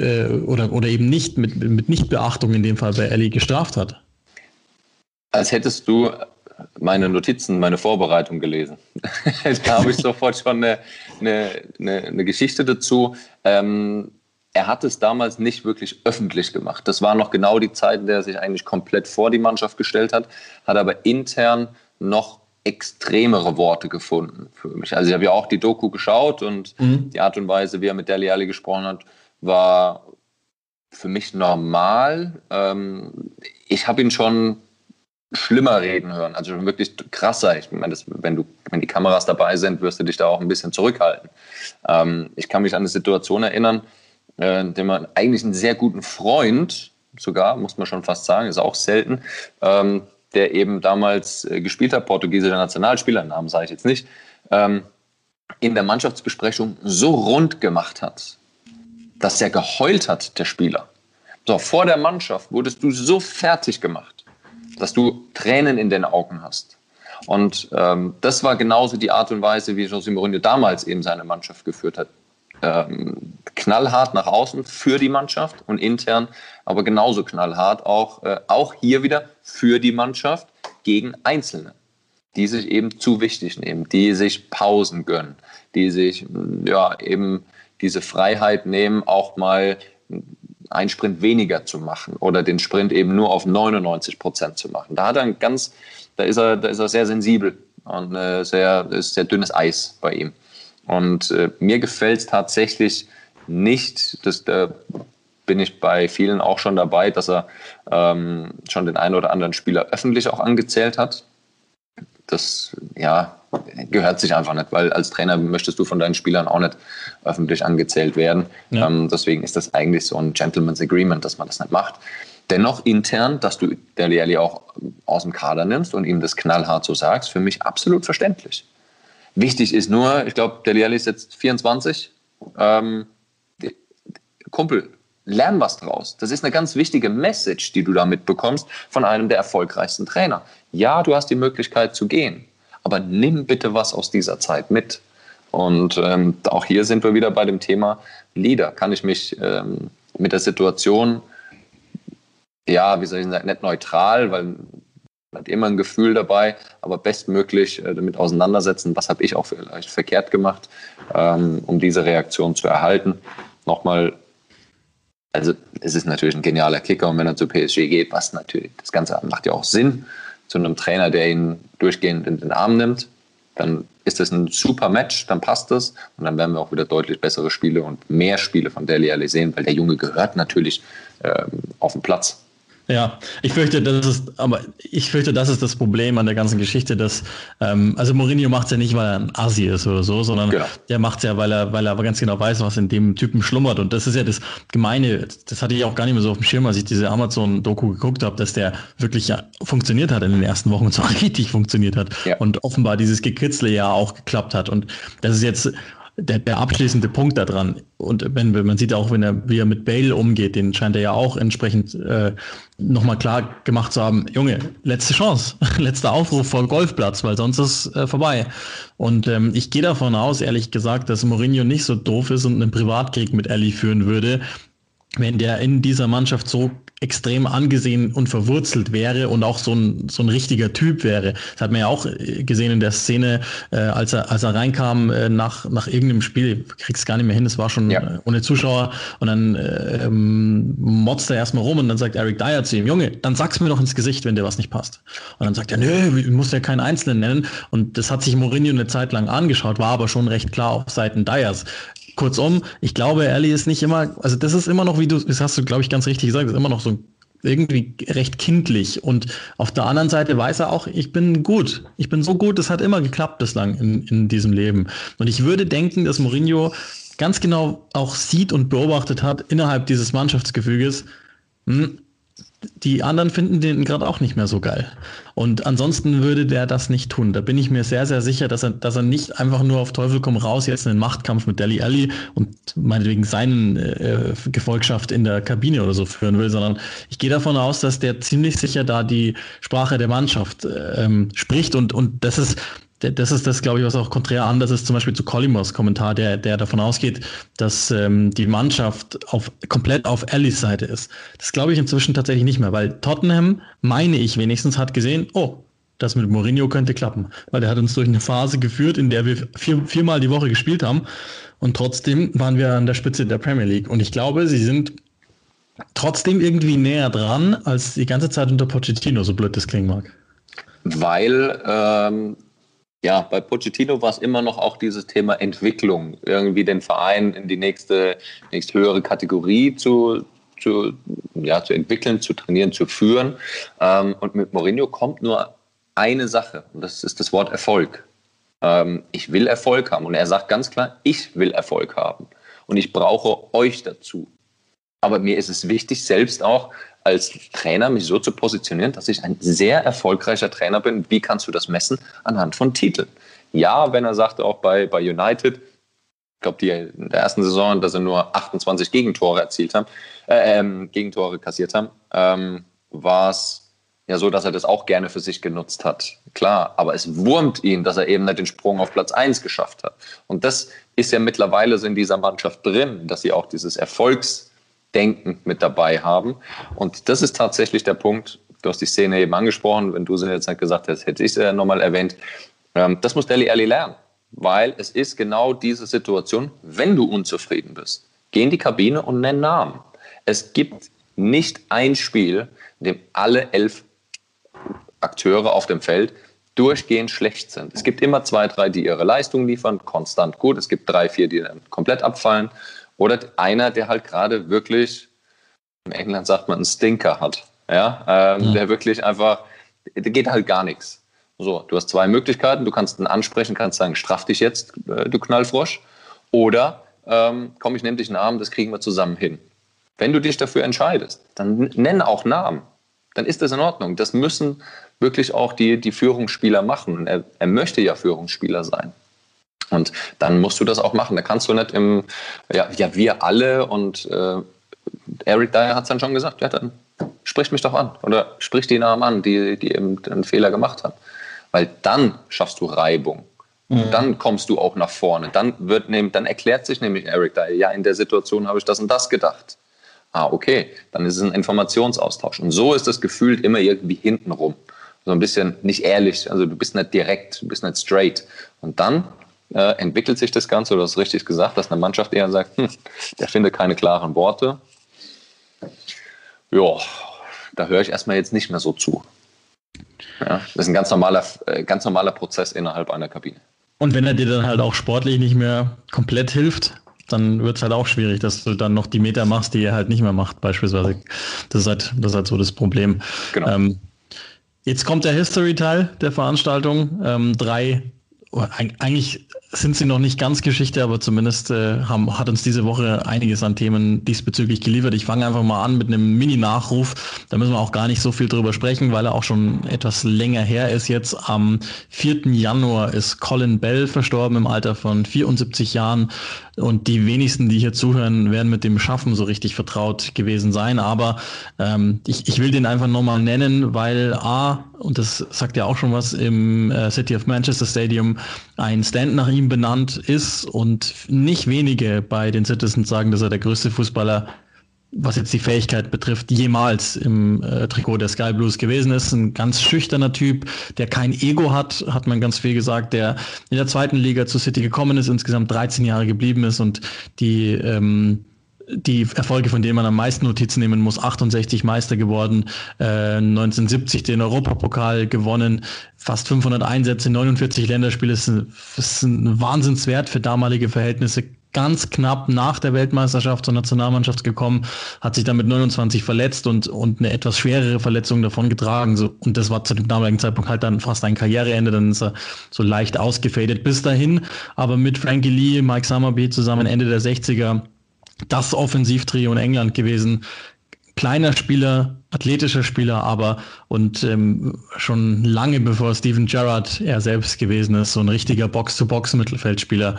oder, oder eben nicht, mit, mit Nichtbeachtung in dem Fall bei Ellie gestraft hat. Als hättest du meine Notizen, meine Vorbereitung gelesen. da habe ich sofort schon eine, eine, eine, eine Geschichte dazu. Ähm, er hat es damals nicht wirklich öffentlich gemacht. Das war noch genau die Zeit, in der er sich eigentlich komplett vor die Mannschaft gestellt hat, hat aber intern noch extremere Worte gefunden für mich. Also ich habe ja auch die Doku geschaut und mhm. die Art und Weise, wie er mit Deli Ali gesprochen hat, war für mich normal. Ähm, ich habe ihn schon schlimmer reden hören, also wirklich krasser. Ich meine, das, wenn, du, wenn die Kameras dabei sind, wirst du dich da auch ein bisschen zurückhalten. Ähm, ich kann mich an eine Situation erinnern, äh, der man eigentlich einen sehr guten Freund, sogar, muss man schon fast sagen, ist auch selten, ähm, der eben damals äh, gespielt hat, portugiesischer Nationalspieler, Namen sage ich jetzt nicht, ähm, in der Mannschaftsbesprechung so rund gemacht hat, dass er geheult hat, der Spieler. So, vor der Mannschaft wurdest du so fertig gemacht, dass du Tränen in den Augen hast. Und ähm, das war genauso die Art und Weise, wie José Mourinho damals eben seine Mannschaft geführt hat. Ähm, knallhart nach außen für die Mannschaft und intern, aber genauso knallhart auch, äh, auch hier wieder für die Mannschaft gegen Einzelne, die sich eben zu wichtig nehmen, die sich Pausen gönnen, die sich ja eben diese Freiheit nehmen, auch mal einen Sprint weniger zu machen oder den Sprint eben nur auf 99 Prozent zu machen. Da hat er ein ganz, da ist er, da ist er sehr sensibel und äh, sehr, ist sehr dünnes Eis bei ihm. Und äh, mir gefällt es tatsächlich nicht, dass da bin ich bei vielen auch schon dabei, dass er ähm, schon den einen oder anderen Spieler öffentlich auch angezählt hat. Das ja, gehört sich einfach nicht, weil als Trainer möchtest du von deinen Spielern auch nicht öffentlich angezählt werden. Ja. Ähm, deswegen ist das eigentlich so ein Gentleman's Agreement, dass man das nicht macht. Dennoch intern, dass du Deli Alli auch aus dem Kader nimmst und ihm das knallhart so sagst, für mich absolut verständlich. Wichtig ist nur, ich glaube, Deli Alli ist jetzt 24. Ähm, Kumpel, lern was draus. Das ist eine ganz wichtige Message, die du damit bekommst von einem der erfolgreichsten Trainer. Ja, du hast die Möglichkeit zu gehen aber nimm bitte was aus dieser Zeit mit. Und ähm, auch hier sind wir wieder bei dem Thema Leader. Kann ich mich ähm, mit der Situation, ja, wie soll ich sagen, nicht neutral, weil hat immer ein Gefühl dabei, aber bestmöglich äh, damit auseinandersetzen, was habe ich auch vielleicht verkehrt gemacht, ähm, um diese Reaktion zu erhalten. Nochmal, also es ist natürlich ein genialer Kicker und wenn er zu PSG geht, was natürlich, das Ganze macht ja auch Sinn zu einem Trainer, der ihn durchgehend in den Arm nimmt, dann ist das ein super Match, dann passt das und dann werden wir auch wieder deutlich bessere Spiele und mehr Spiele von Deli Alli sehen, weil der Junge gehört natürlich ähm, auf den Platz. Ja, ich fürchte, das ist, aber ich fürchte, das ist das Problem an der ganzen Geschichte, dass, ähm, also Mourinho macht es ja nicht, weil er ein Asi ist oder so, sondern genau. der macht es ja, weil er, weil er aber ganz genau weiß, was in dem Typen schlummert. Und das ist ja das Gemeine, das hatte ich auch gar nicht mehr so auf dem Schirm, als ich diese Amazon-Doku geguckt habe, dass der wirklich ja funktioniert hat in den ersten Wochen und zwar richtig funktioniert hat. Ja. Und offenbar dieses Gekritzle ja auch geklappt hat. Und das ist jetzt der, der abschließende Punkt daran. Und wenn, wenn man sieht auch, wenn er, wie er mit Bale umgeht, den scheint er ja auch entsprechend äh, nochmal klar gemacht zu haben, Junge, letzte Chance, letzter Aufruf vor Golfplatz, weil sonst ist äh, vorbei. Und ähm, ich gehe davon aus, ehrlich gesagt, dass Mourinho nicht so doof ist und einen Privatkrieg mit Ellie führen würde, wenn der in dieser Mannschaft so extrem angesehen und verwurzelt wäre und auch so ein, so ein richtiger Typ wäre. Das hat man ja auch äh, gesehen in der Szene, äh, als, er, als er reinkam äh, nach, nach irgendeinem Spiel, ich krieg's gar nicht mehr hin, es war schon ja. äh, ohne Zuschauer und dann äh, ähm, motzt er erstmal rum und dann sagt Eric Dyer zu ihm, Junge, dann sag's mir doch ins Gesicht, wenn dir was nicht passt. Und dann sagt er, nö, ich muss ja keinen Einzelnen nennen und das hat sich Mourinho eine Zeit lang angeschaut, war aber schon recht klar auf Seiten Dyers. Kurzum, ich glaube, Ellie ist nicht immer, also das ist immer noch, wie du, das hast du, glaube ich, ganz richtig gesagt, ist immer noch so irgendwie recht kindlich. Und auf der anderen Seite weiß er auch, ich bin gut. Ich bin so gut, das hat immer geklappt bislang in, in diesem Leben. Und ich würde denken, dass Mourinho ganz genau auch sieht und beobachtet hat innerhalb dieses Mannschaftsgefüges, hm, die anderen finden den gerade auch nicht mehr so geil. Und ansonsten würde der das nicht tun. Da bin ich mir sehr, sehr sicher, dass er, dass er nicht einfach nur auf Teufel komm raus jetzt einen Machtkampf mit Deli Alli und meinetwegen seinen äh, Gefolgschaft in der Kabine oder so führen will, sondern ich gehe davon aus, dass der ziemlich sicher da die Sprache der Mannschaft äh, ähm, spricht und, und das ist, das ist das, glaube ich, was auch konträr anders ist, zum Beispiel zu Colimos Kommentar, der, der davon ausgeht, dass ähm, die Mannschaft auf, komplett auf Ellis Seite ist. Das glaube ich inzwischen tatsächlich nicht mehr, weil Tottenham, meine ich wenigstens, hat gesehen, oh, das mit Mourinho könnte klappen, weil er hat uns durch eine Phase geführt, in der wir vier, viermal die Woche gespielt haben und trotzdem waren wir an der Spitze der Premier League. Und ich glaube, sie sind trotzdem irgendwie näher dran als die ganze Zeit unter Pochettino, so blöd das klingen mag. Weil ähm, ja, bei Pochettino war es immer noch auch dieses Thema Entwicklung, irgendwie den Verein in die nächste, nächst höhere Kategorie zu, zu, ja, zu entwickeln, zu trainieren, zu führen. Ähm, und mit Mourinho kommt nur eine Sache und das ist das Wort Erfolg. Ähm, ich will Erfolg haben und er sagt ganz klar, ich will Erfolg haben und ich brauche euch dazu. Aber mir ist es wichtig, selbst auch als Trainer mich so zu positionieren, dass ich ein sehr erfolgreicher Trainer bin. Wie kannst du das messen? Anhand von Titeln. Ja, wenn er sagte, auch bei, bei United, ich glaube, die in der ersten Saison, dass sie nur 28 Gegentore erzielt haben, äh, ähm, Gegentore kassiert haben, ähm, war es ja so, dass er das auch gerne für sich genutzt hat. Klar, aber es wurmt ihn, dass er eben nicht den Sprung auf Platz 1 geschafft hat. Und das ist ja mittlerweile so in dieser Mannschaft drin, dass sie auch dieses Erfolgsdenken mit dabei haben. Und das ist tatsächlich der Punkt, du hast die Szene eben angesprochen, wenn du sie jetzt nicht gesagt hättest, hätte ich sie ja nochmal erwähnt. Ähm, das muss Deli Alli lernen, weil es ist genau diese Situation, wenn du unzufrieden bist. Geh in die Kabine und nenn Namen. Es gibt nicht ein Spiel, in dem alle elf Akteure auf dem Feld durchgehend schlecht sind. Es gibt immer zwei, drei, die ihre Leistung liefern, konstant gut. Es gibt drei, vier, die dann komplett abfallen. Oder einer, der halt gerade wirklich, in England sagt man, einen Stinker hat. Ja, ähm, ja. der wirklich einfach, der geht halt gar nichts. So, du hast zwei Möglichkeiten. Du kannst ihn ansprechen, kannst sagen, straff dich jetzt, äh, du Knallfrosch. Oder ähm, komm, ich nehme dich Namen, das kriegen wir zusammen hin. Wenn du dich dafür entscheidest, dann nenn auch Namen. Dann ist das in Ordnung. Das müssen wirklich auch die, die Führungsspieler machen. Er, er möchte ja Führungsspieler sein. Und dann musst du das auch machen. Da kannst du nicht im, ja, ja wir alle und äh, Eric Dyer hat es dann schon gesagt, ja, dann sprich mich doch an oder sprich die Namen an, die, die eben einen Fehler gemacht haben. Weil dann schaffst du Reibung. Mhm. Dann kommst du auch nach vorne. Dann wird nämlich, dann erklärt sich nämlich Eric Dyer, ja, in der Situation habe ich das und das gedacht. Ah, okay, dann ist es ein Informationsaustausch. Und so ist das gefühlt immer irgendwie hintenrum so ein bisschen nicht ehrlich, also du bist nicht direkt, du bist nicht straight. Und dann äh, entwickelt sich das Ganze, du hast richtig gesagt, dass eine Mannschaft eher sagt, hm, der findet keine klaren Worte. Ja, da höre ich erstmal jetzt nicht mehr so zu. Ja, das ist ein ganz normaler, äh, ganz normaler Prozess innerhalb einer Kabine. Und wenn er dir dann halt auch sportlich nicht mehr komplett hilft, dann wird es halt auch schwierig, dass du dann noch die Meter machst, die er halt nicht mehr macht, beispielsweise. Das ist halt, das ist halt so das Problem. Genau. Ähm, Jetzt kommt der History-Teil der Veranstaltung. Ähm, drei, eigentlich sind sie noch nicht ganz Geschichte, aber zumindest äh, haben, hat uns diese Woche einiges an Themen diesbezüglich geliefert. Ich fange einfach mal an mit einem Mini-Nachruf. Da müssen wir auch gar nicht so viel drüber sprechen, weil er auch schon etwas länger her ist. Jetzt am 4. Januar ist Colin Bell verstorben im Alter von 74 Jahren. Und die wenigsten, die hier zuhören, werden mit dem Schaffen so richtig vertraut gewesen sein. Aber ähm, ich, ich will den einfach nochmal nennen, weil A, und das sagt ja auch schon was, im äh, City of Manchester Stadium ein Stand nach ihm benannt ist und nicht wenige bei den Citizens sagen, dass er der größte Fußballer was jetzt die Fähigkeit betrifft, jemals im äh, Trikot der Sky Blues gewesen ist. Ein ganz schüchterner Typ, der kein Ego hat, hat man ganz viel gesagt, der in der zweiten Liga zu City gekommen ist, insgesamt 13 Jahre geblieben ist und die ähm, die Erfolge, von denen man am meisten Notizen nehmen muss, 68 Meister geworden, äh, 1970 den Europapokal gewonnen, fast 500 Einsätze, 49 Länderspiele, ist ein, ist ein Wahnsinnswert für damalige Verhältnisse, ganz knapp nach der Weltmeisterschaft zur Nationalmannschaft gekommen, hat sich dann mit 29 verletzt und, und eine etwas schwerere Verletzung davon getragen. So, und das war zu dem damaligen Zeitpunkt halt dann fast ein Karriereende, dann ist er so leicht ausgefadet bis dahin. Aber mit Frankie Lee, Mike Summerby zusammen Ende der 60er das Offensivtrio in England gewesen. Kleiner Spieler, athletischer Spieler, aber und ähm, schon lange bevor Steven Gerrard er selbst gewesen ist, so ein richtiger Box-to-Box-Mittelfeldspieler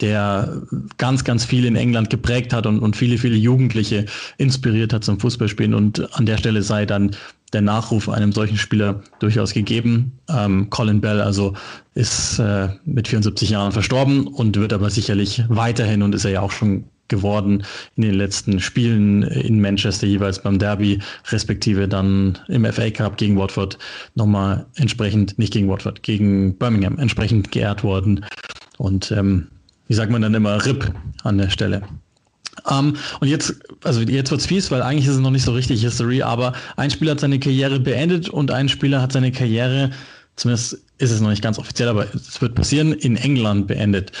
der ganz, ganz viel in England geprägt hat und, und viele, viele Jugendliche inspiriert hat zum Fußballspielen. Und an der Stelle sei dann der Nachruf einem solchen Spieler durchaus gegeben. Ähm, Colin Bell also ist äh, mit 74 Jahren verstorben und wird aber sicherlich weiterhin und ist er ja auch schon geworden in den letzten Spielen in Manchester jeweils beim Derby, respektive dann im FA Cup gegen Watford nochmal entsprechend, nicht gegen Watford, gegen Birmingham entsprechend geehrt worden. Und ähm, wie sagt man dann immer, RIP an der Stelle. Um, ähm, und jetzt, also jetzt wird's fies, weil eigentlich ist es noch nicht so richtig History, aber ein Spieler hat seine Karriere beendet und ein Spieler hat seine Karriere, zumindest ist es noch nicht ganz offiziell, aber es wird passieren, in England beendet.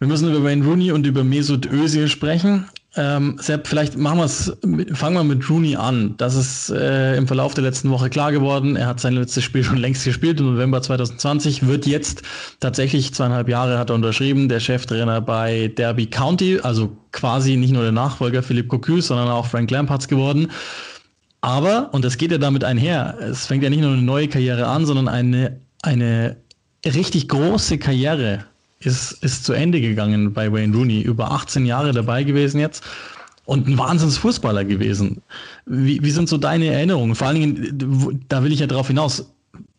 Wir müssen über Wayne Rooney und über Mesut Özil sprechen. Ähm, Sepp, vielleicht machen wir es, fangen wir mit Rooney an. Das ist äh, im Verlauf der letzten Woche klar geworden. Er hat sein letztes Spiel schon längst gespielt im November 2020, wird jetzt tatsächlich zweieinhalb Jahre hat er unterschrieben, der Cheftrainer bei Derby County, also quasi nicht nur der Nachfolger Philipp Cocu, sondern auch Frank Lamparts geworden. Aber, und das geht ja damit einher, es fängt ja nicht nur eine neue Karriere an, sondern eine, eine richtig große Karriere ist, ist zu Ende gegangen bei Wayne Rooney. Über 18 Jahre dabei gewesen jetzt und ein Wahnsinnsfußballer gewesen. Wie, wie sind so deine Erinnerungen? Vor allen Dingen, da will ich ja darauf hinaus,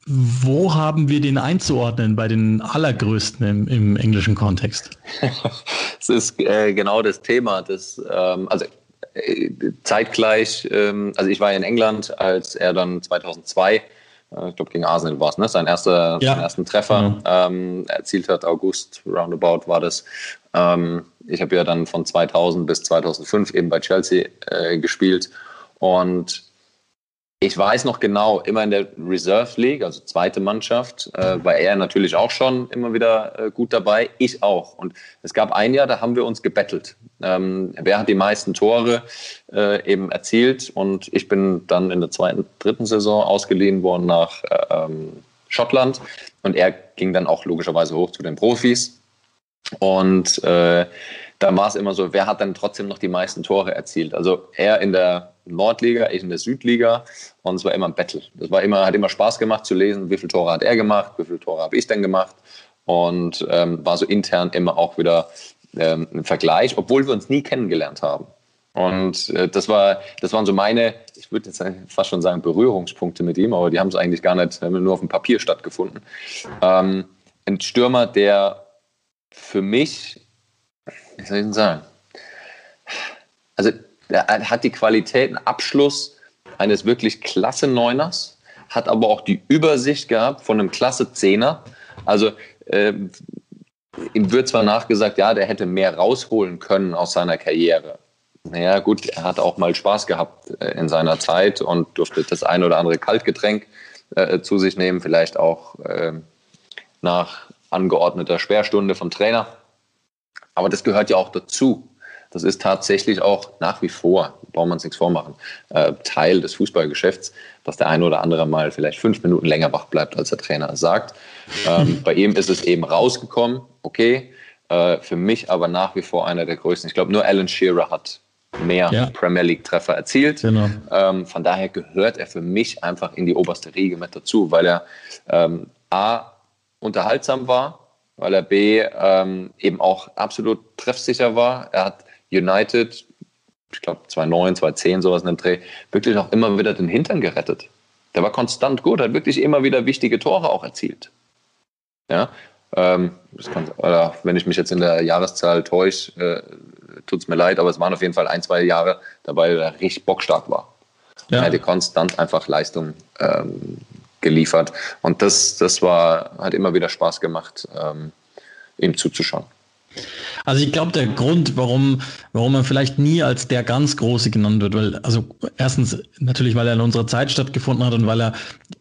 wo haben wir den einzuordnen bei den allergrößten im, im englischen Kontext? das ist äh, genau das Thema. Das, ähm, also äh, zeitgleich, ähm, also ich war in England, als er dann 2002 äh, ich glaube gegen Arsenal war es, ne? sein erster, ja. seinen ersten Treffer mhm. ähm, erzielt hat, August roundabout war das. Ähm, ich habe ja dann von 2000 bis 2005 eben bei Chelsea äh, gespielt und ich weiß noch genau, immer in der Reserve League, also zweite Mannschaft, äh, war er natürlich auch schon immer wieder äh, gut dabei, ich auch. Und es gab ein Jahr, da haben wir uns gebettelt. Ähm, wer hat die meisten Tore äh, eben erzielt? Und ich bin dann in der zweiten, dritten Saison ausgeliehen worden nach äh, ähm, Schottland. Und er ging dann auch logischerweise hoch zu den Profis. Und äh, da war es immer so, wer hat dann trotzdem noch die meisten Tore erzielt? Also er in der Nordliga, ich in der Südliga und es war immer ein Battle. Das war immer, hat immer Spaß gemacht zu lesen, wie viele Tore hat er gemacht, wie viele Tore habe ich denn gemacht und ähm, war so intern immer auch wieder ähm, ein Vergleich, obwohl wir uns nie kennengelernt haben. Und äh, das, war, das waren so meine, ich würde jetzt fast schon sagen, Berührungspunkte mit ihm, aber die haben es eigentlich gar nicht, nur auf dem Papier stattgefunden. Ähm, ein Stürmer, der für mich wie soll ich denn sagen? Also, er hat die Qualität, einen Abschluss eines wirklich klasse Neuners, hat aber auch die Übersicht gehabt von einem klasse Zehner. Also, äh, ihm wird zwar nachgesagt, ja, der hätte mehr rausholen können aus seiner Karriere. Naja, gut, er hat auch mal Spaß gehabt äh, in seiner Zeit und durfte das ein oder andere Kaltgetränk äh, zu sich nehmen, vielleicht auch äh, nach angeordneter Sperrstunde vom Trainer. Aber das gehört ja auch dazu. Das ist tatsächlich auch nach wie vor, braucht man uns nichts vormachen, äh, Teil des Fußballgeschäfts, dass der eine oder andere mal vielleicht fünf Minuten länger wach bleibt, als der Trainer sagt. Ähm, bei ihm ist es eben rausgekommen, okay. Äh, für mich aber nach wie vor einer der größten. Ich glaube, nur Alan Shearer hat mehr ja. Premier League-Treffer erzielt. Genau. Ähm, von daher gehört er für mich einfach in die oberste Riege mit dazu, weil er ähm, A, unterhaltsam war, weil er B ähm, eben auch absolut treffsicher war. Er hat United, ich glaube 2009, 2010, sowas in dem Dreh, wirklich auch immer wieder den Hintern gerettet. Der war konstant gut, hat wirklich immer wieder wichtige Tore auch erzielt. Ja, ähm, kann, oder wenn ich mich jetzt in der Jahreszahl täusche, äh, tut es mir leid, aber es waren auf jeden Fall ein, zwei Jahre dabei, wo er richtig bockstark war. Ja. Er hatte konstant einfach Leistung ähm, geliefert. Und das, das war, hat immer wieder Spaß gemacht, ähm, ihm zuzuschauen. Also ich glaube, der Grund, warum, warum er vielleicht nie als der ganz Große genannt wird, weil, also erstens natürlich, weil er in unserer Zeit stattgefunden hat und weil er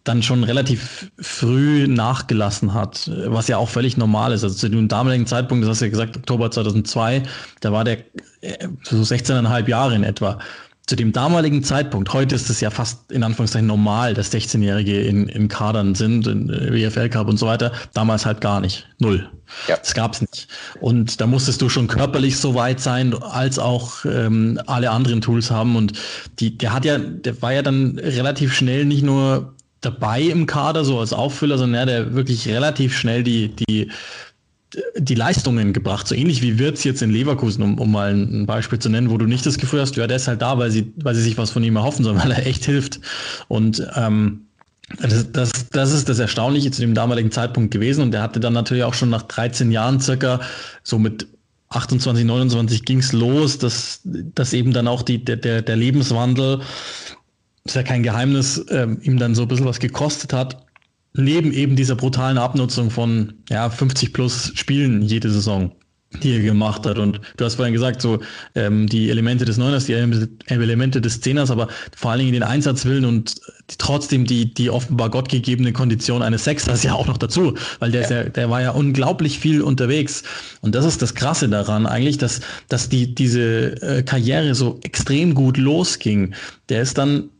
dann schon relativ früh nachgelassen hat, was ja auch völlig normal ist. Also zu dem damaligen Zeitpunkt, das hast du ja gesagt, Oktober 2002, da war der äh, so 16,5 Jahre in etwa zu dem damaligen Zeitpunkt, heute ist es ja fast in Anführungszeichen normal, dass 16-Jährige in, in Kadern sind, in WFL Cup und so weiter. Damals halt gar nicht. Null. Ja. Das gab's nicht. Und da musstest du schon körperlich so weit sein, als auch ähm, alle anderen Tools haben. Und die, der hat ja, der war ja dann relativ schnell nicht nur dabei im Kader, so als Auffüller, sondern ja, der wirklich relativ schnell die, die die Leistungen gebracht, so ähnlich wie Wirtz jetzt in Leverkusen, um, um mal ein Beispiel zu nennen, wo du nicht das Gefühl hast, ja, der ist halt da, weil sie, weil sie sich was von ihm erhoffen, sondern weil er echt hilft. Und ähm, das, das, das ist das Erstaunliche zu dem damaligen Zeitpunkt gewesen. Und er hatte dann natürlich auch schon nach 13 Jahren circa, so mit 28, 29 ging es los, dass, dass eben dann auch die, der, der Lebenswandel, ist ja kein Geheimnis, ähm, ihm dann so ein bisschen was gekostet hat neben eben dieser brutalen Abnutzung von ja, 50 plus Spielen jede Saison. die er gemacht hat. Und du hast vorhin gesagt, so ähm, die Elemente des Neuners, die Elemente des Zehners, aber vor allen Dingen den Einsatzwillen und trotzdem die, die offenbar gottgegebene Kondition eines Sechsers ja auch noch dazu, weil der, ja. ja. der war ja unglaublich viel unterwegs. Und das ist das Krasse daran eigentlich, dass, dass die, diese äh, Karriere so extrem gut losging. Der ist dann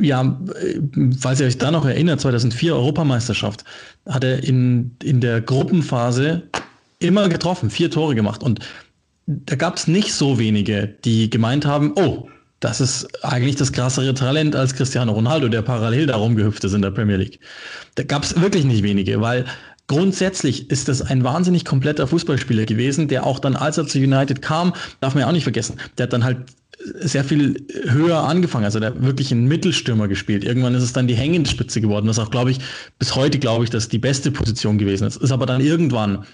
ja, äh, falls ihr euch da noch erinnert, 2004 Europameisterschaft, hat er in, in der Gruppenphase immer getroffen, vier Tore gemacht. Und da gab es nicht so wenige, die gemeint haben, oh, das ist eigentlich das krassere Talent als Cristiano Ronaldo, der parallel darum gehüpft ist in der Premier League. Da gab es wirklich nicht wenige, weil grundsätzlich ist das ein wahnsinnig kompletter Fußballspieler gewesen, der auch dann, als er zu United kam, darf man ja auch nicht vergessen, der hat dann halt sehr viel höher angefangen. Also der wirklich einen Mittelstürmer gespielt. Irgendwann ist es dann die hängende Spitze geworden, was auch, glaube ich, bis heute glaube ich, dass die beste Position gewesen ist. Ist aber dann irgendwann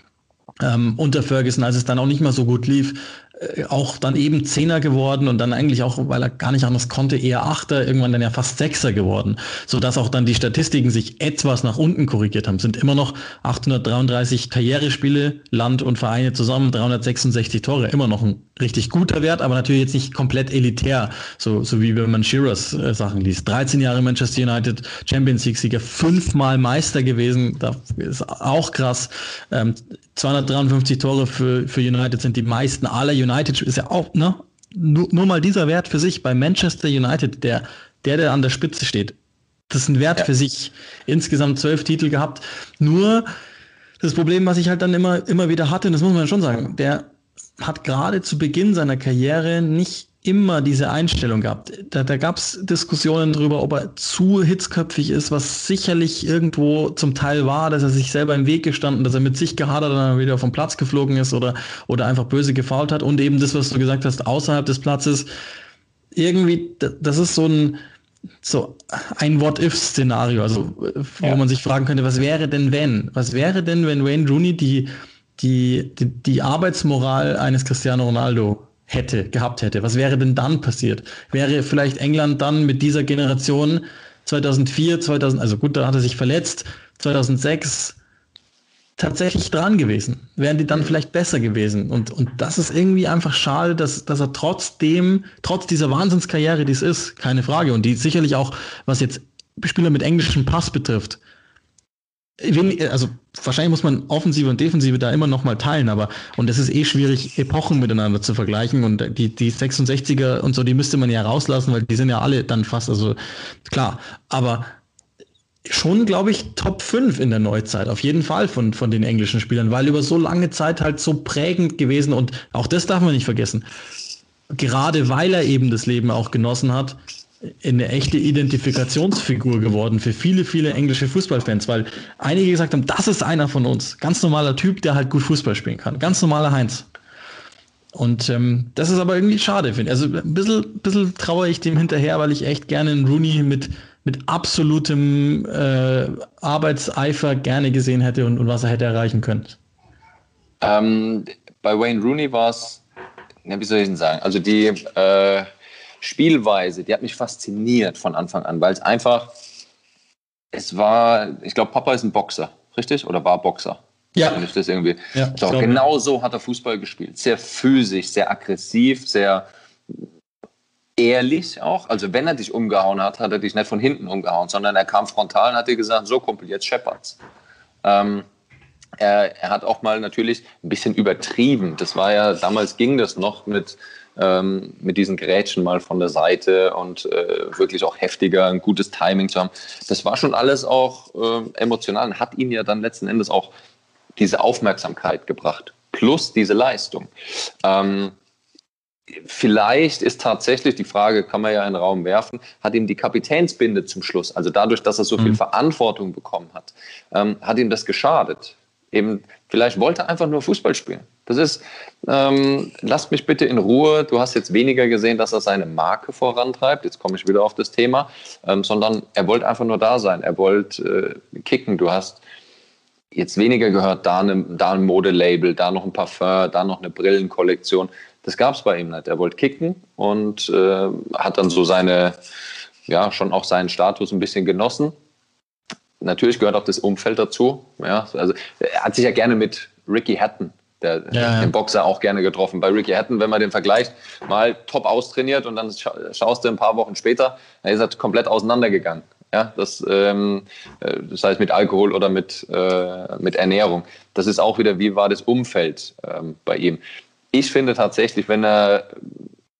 ähm, unter Ferguson, als es dann auch nicht mehr so gut lief, äh, auch dann eben Zehner geworden und dann eigentlich auch, weil er gar nicht anders konnte, eher Achter, irgendwann dann ja fast Sechser geworden, sodass auch dann die Statistiken sich etwas nach unten korrigiert haben. Sind immer noch 833 Karrierespiele, Land und Vereine zusammen, 366 Tore, immer noch ein richtig guter Wert, aber natürlich jetzt nicht komplett elitär, so, so wie wenn man Shearers äh, Sachen liest. 13 Jahre Manchester United, Champions League-Sieger, fünfmal Meister gewesen, das ist auch krass. Ähm, 253 Tore für, für United sind die meisten aller United, ist ja auch, ne? Nur, nur mal dieser Wert für sich bei Manchester United, der, der, der an der Spitze steht. Das ist ein Wert ja. für sich. Insgesamt zwölf Titel gehabt. Nur das Problem, was ich halt dann immer, immer wieder hatte, und das muss man schon sagen, der hat gerade zu Beginn seiner Karriere nicht immer diese Einstellung gehabt. Da, da gab es Diskussionen darüber, ob er zu hitzköpfig ist, was sicherlich irgendwo zum Teil war, dass er sich selber im Weg gestanden, dass er mit sich gehadert und dann wieder vom Platz geflogen ist oder, oder einfach böse gefault hat. Und eben das, was du gesagt hast, außerhalb des Platzes, irgendwie, das ist so ein, so ein What-If-Szenario, also wo ja. man sich fragen könnte, was wäre denn wenn? Was wäre denn, wenn Wayne Rooney die, die, die, die Arbeitsmoral eines Cristiano Ronaldo hätte, gehabt hätte. Was wäre denn dann passiert? Wäre vielleicht England dann mit dieser Generation 2004, 2000, also gut, da hat er sich verletzt, 2006 tatsächlich dran gewesen? Wären die dann vielleicht besser gewesen? Und, und das ist irgendwie einfach schade, dass, dass er trotzdem, trotz dieser Wahnsinnskarriere, die es ist, keine Frage, und die sicherlich auch, was jetzt Spieler mit englischem Pass betrifft, also wahrscheinlich muss man Offensive und Defensive da immer noch mal teilen, aber und es ist eh schwierig, Epochen miteinander zu vergleichen und die, die 66er und so, die müsste man ja rauslassen, weil die sind ja alle dann fast, also klar, aber schon, glaube ich, Top 5 in der Neuzeit, auf jeden Fall von, von den englischen Spielern, weil über so lange Zeit halt so prägend gewesen und auch das darf man nicht vergessen. Gerade weil er eben das Leben auch genossen hat, eine echte Identifikationsfigur geworden für viele, viele englische Fußballfans, weil einige gesagt haben, das ist einer von uns. Ganz normaler Typ, der halt gut Fußball spielen kann. Ganz normaler Heinz. Und ähm, das ist aber irgendwie schade, finde ich. Also ein bisschen, bisschen traue ich dem hinterher, weil ich echt gerne einen Rooney mit, mit absolutem äh, Arbeitseifer gerne gesehen hätte und, und was er hätte erreichen können. Ähm, bei Wayne Rooney war es, wie soll ich denn sagen, also die äh, Spielweise, die hat mich fasziniert von Anfang an, weil es einfach, es war, ich glaube, Papa ist ein Boxer, richtig? Oder war Boxer? Ja. Ich das irgendwie. Ja, Doch, genau so hat er Fußball gespielt. Sehr physisch, sehr aggressiv, sehr ehrlich auch. Also wenn er dich umgehauen hat, hat er dich nicht von hinten umgehauen, sondern er kam frontal und hat dir gesagt, so Kumpel, jetzt scheppert's. Ähm, er, er, hat auch mal natürlich ein bisschen übertrieben. Das war ja, damals ging das noch mit ähm, mit diesen Grätschen mal von der Seite und äh, wirklich auch heftiger, ein gutes Timing zu haben. Das war schon alles auch äh, emotional und hat ihm ja dann letzten Endes auch diese Aufmerksamkeit gebracht, plus diese Leistung. Ähm, vielleicht ist tatsächlich die Frage, kann man ja in den Raum werfen, hat ihm die Kapitänsbinde zum Schluss, also dadurch, dass er so viel mhm. Verantwortung bekommen hat, ähm, hat ihm das geschadet. Eben, vielleicht wollte einfach nur Fußball spielen. Das ist, ähm, lasst mich bitte in Ruhe. Du hast jetzt weniger gesehen, dass er seine Marke vorantreibt. Jetzt komme ich wieder auf das Thema, ähm, sondern er wollte einfach nur da sein. Er wollte äh, kicken. Du hast jetzt weniger gehört, da, eine, da ein Modelabel, da noch ein Parfum, da noch eine Brillenkollektion. Das gab es bei ihm nicht. Er wollte kicken und äh, hat dann so seine, ja, schon auch seinen Status ein bisschen genossen. Natürlich gehört auch das Umfeld dazu. Ja, also er hat sich ja gerne mit Ricky Hatton Der ja, den Boxer auch gerne getroffen. Bei Ricky Hatton, wenn man den vergleicht, mal top austrainiert und dann schaust du ein paar Wochen später, dann ist er komplett auseinandergegangen. Ja, das, ähm, äh, das heißt mit Alkohol oder mit, äh, mit Ernährung. Das ist auch wieder, wie war das Umfeld ähm, bei ihm. Ich finde tatsächlich, wenn er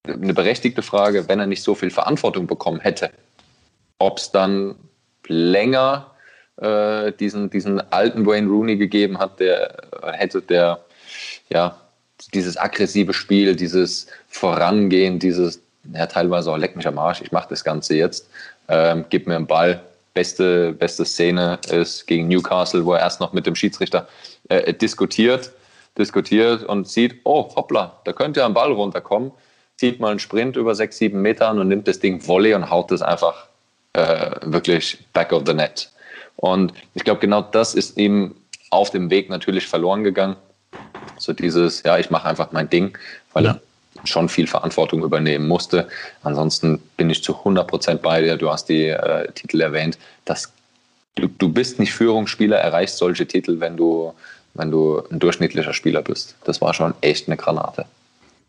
eine berechtigte Frage, wenn er nicht so viel Verantwortung bekommen hätte, ob es dann länger äh, diesen, diesen alten Wayne Rooney gegeben hat, der hätte, der ja dieses aggressive Spiel, dieses Vorangehen, dieses ja, teilweise auch leck mich am Arsch, ich mache das Ganze jetzt, ähm, gib mir einen Ball. Beste, beste Szene ist gegen Newcastle, wo er erst noch mit dem Schiedsrichter äh, diskutiert, diskutiert und sieht, oh hoppla, da könnte ja ein Ball runterkommen, zieht mal einen Sprint über sechs, sieben Meter an und nimmt das Ding Volley und haut das einfach äh, wirklich back of the net. Und ich glaube, genau das ist ihm auf dem Weg natürlich verloren gegangen. So dieses, ja, ich mache einfach mein Ding, weil ja. er schon viel Verantwortung übernehmen musste. Ansonsten bin ich zu 100 Prozent bei dir. Du hast die äh, Titel erwähnt. Das, du, du bist nicht Führungsspieler, erreichst solche Titel, wenn du, wenn du ein durchschnittlicher Spieler bist. Das war schon echt eine Granate.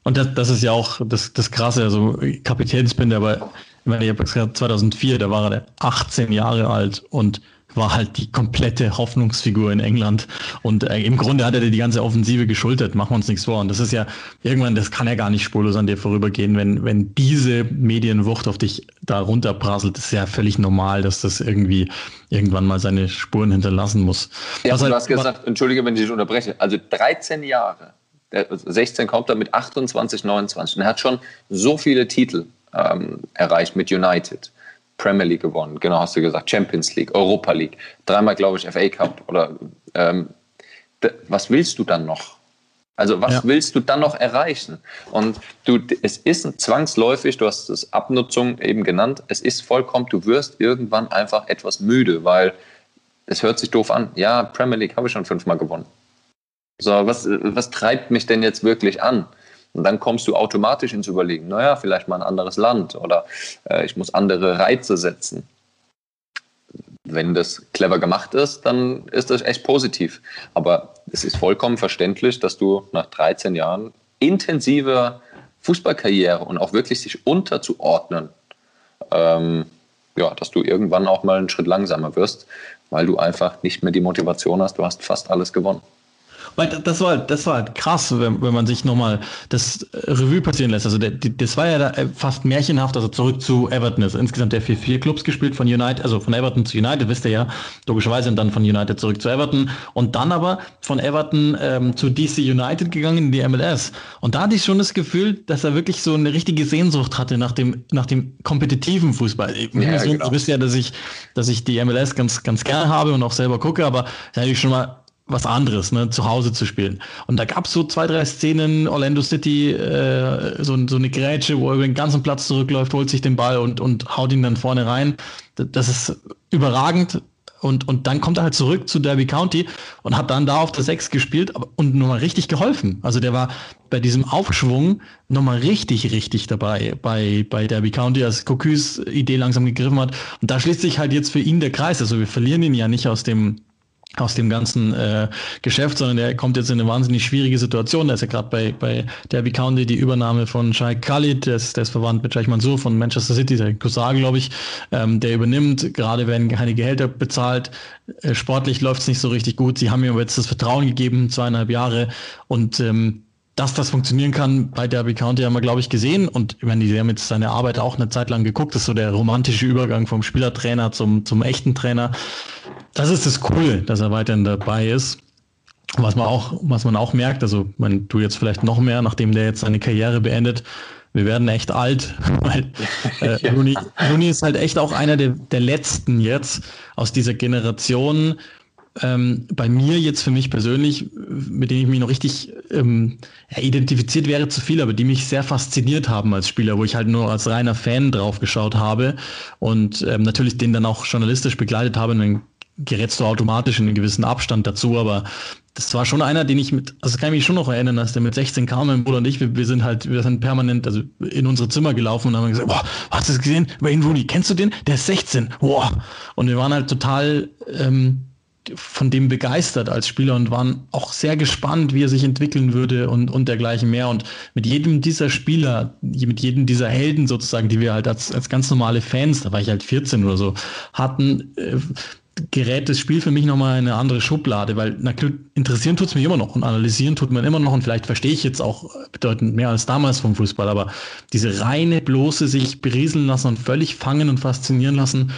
Und das, das ist ja auch das, das Krasse, also Kapitänsbinde, aber ich meine, ich habe gesagt, 2004, da war er 18 Jahre alt und war halt die komplette Hoffnungsfigur in England. Und äh, im Grunde hat er die ganze Offensive geschultert, machen wir uns nichts vor. Und das ist ja irgendwann, das kann ja gar nicht spurlos an dir vorübergehen, wenn, wenn diese Medienwucht auf dich da runterprasselt, ist ja völlig normal, dass das irgendwie irgendwann mal seine Spuren hinterlassen muss. Ja, du halt, hast gesagt, entschuldige, wenn ich dich unterbreche, also 13 Jahre. 16 kommt er mit 28, 29 und er hat schon so viele Titel ähm, erreicht mit United. Premier League gewonnen, genau hast du gesagt, Champions League, Europa League, dreimal, glaube ich, FA Cup oder ähm, was willst du dann noch? Also was ja. willst du dann noch erreichen? Und du, es ist zwangsläufig, du hast es Abnutzung eben genannt, es ist vollkommen, du wirst irgendwann einfach etwas müde, weil es hört sich doof an. Ja, Premier League habe ich schon fünfmal gewonnen. So, was, was treibt mich denn jetzt wirklich an? Und dann kommst du automatisch ins Überlegen, naja, vielleicht mal ein anderes Land oder äh, ich muss andere Reize setzen. Wenn das clever gemacht ist, dann ist das echt positiv. Aber es ist vollkommen verständlich, dass du nach 13 Jahren intensiver Fußballkarriere und auch wirklich sich unterzuordnen, ähm, ja, dass du irgendwann auch mal einen Schritt langsamer wirst, weil du einfach nicht mehr die Motivation hast, du hast fast alles gewonnen. Weil das war, das war halt krass, wenn, wenn man sich nochmal das Revue passieren lässt. Also der, das war ja da äh, fast märchenhaft, also zurück zu Everton ist. Insgesamt der vier, vier Clubs gespielt von United, also von Everton zu United, wisst ihr ja, logischerweise, und dann von United zurück zu Everton und dann aber von Everton ähm, zu DC United gegangen in die MLS. Und da hatte ich schon das Gefühl, dass er wirklich so eine richtige Sehnsucht hatte nach dem, nach dem kompetitiven Fußball. Ja, so, genau. Du wisst ja, dass ich, dass ich die MLS ganz, ganz gerne habe und auch selber gucke, aber da hatte ich schon mal was anderes, ne, zu Hause zu spielen. Und da gab es so zwei, drei Szenen, Orlando City, äh, so, so eine Grätsche, wo er über den ganzen Platz zurückläuft, holt sich den Ball und, und haut ihn dann vorne rein. Das ist überragend. Und, und dann kommt er halt zurück zu Derby County und hat dann da auf der Sechs gespielt und nochmal richtig geholfen. Also der war bei diesem Aufschwung nochmal richtig, richtig dabei bei, bei Derby County, als Cocus Idee langsam gegriffen hat. Und da schließt sich halt jetzt für ihn der Kreis. Also wir verlieren ihn ja nicht aus dem, aus dem ganzen äh, Geschäft, sondern der kommt jetzt in eine wahnsinnig schwierige Situation. Da ist ja gerade bei, bei Derby County die Übernahme von Sheikh Khalid, der ist, der ist verwandt mit Sheikh Mansour von Manchester City, der Cousin, glaube ich, ähm, der übernimmt. Gerade werden keine Gehälter bezahlt. Äh, sportlich läuft es nicht so richtig gut. Sie haben ihm jetzt das Vertrauen gegeben, zweieinhalb Jahre. Und ähm, dass das funktionieren kann bei Derby County haben wir, glaube ich, gesehen. Und ich meine, die haben jetzt seine Arbeit auch eine Zeit lang geguckt. Das ist so der romantische Übergang vom Spielertrainer zum, zum echten Trainer. Das ist das Coole, dass er weiterhin dabei ist. Was man auch, was man auch merkt, also man, du jetzt vielleicht noch mehr, nachdem der jetzt seine Karriere beendet, wir werden echt alt, weil äh, ja. Rooney, Rooney ist halt echt auch einer der, der letzten jetzt aus dieser Generation, ähm, bei mir jetzt für mich persönlich, mit denen ich mich noch richtig ähm, ja, identifiziert wäre zu viel, aber die mich sehr fasziniert haben als Spieler, wo ich halt nur als reiner Fan drauf geschaut habe und ähm, natürlich den dann auch journalistisch begleitet habe. Und dann gerätst du automatisch in einen gewissen Abstand dazu, aber das war schon einer, den ich mit, also kann ich mich schon noch erinnern, dass der mit 16 kam, mein Bruder und ich, wir, wir sind halt, wir sind permanent, also in unsere Zimmer gelaufen und haben gesagt, boah, hast du das gesehen? Wayne Rooney, kennst du den? Der ist 16, boah. Und wir waren halt total, ähm, von dem begeistert als Spieler und waren auch sehr gespannt, wie er sich entwickeln würde und, und dergleichen mehr. Und mit jedem dieser Spieler, mit jedem dieser Helden sozusagen, die wir halt als, als ganz normale Fans, da war ich halt 14 oder so, hatten, äh, gerät das Spiel für mich nochmal in eine andere Schublade, weil na, interessieren tut es mich immer noch und analysieren tut man immer noch und vielleicht verstehe ich jetzt auch bedeutend mehr als damals vom Fußball, aber diese reine, bloße sich berieseln lassen und völlig fangen und faszinieren lassen,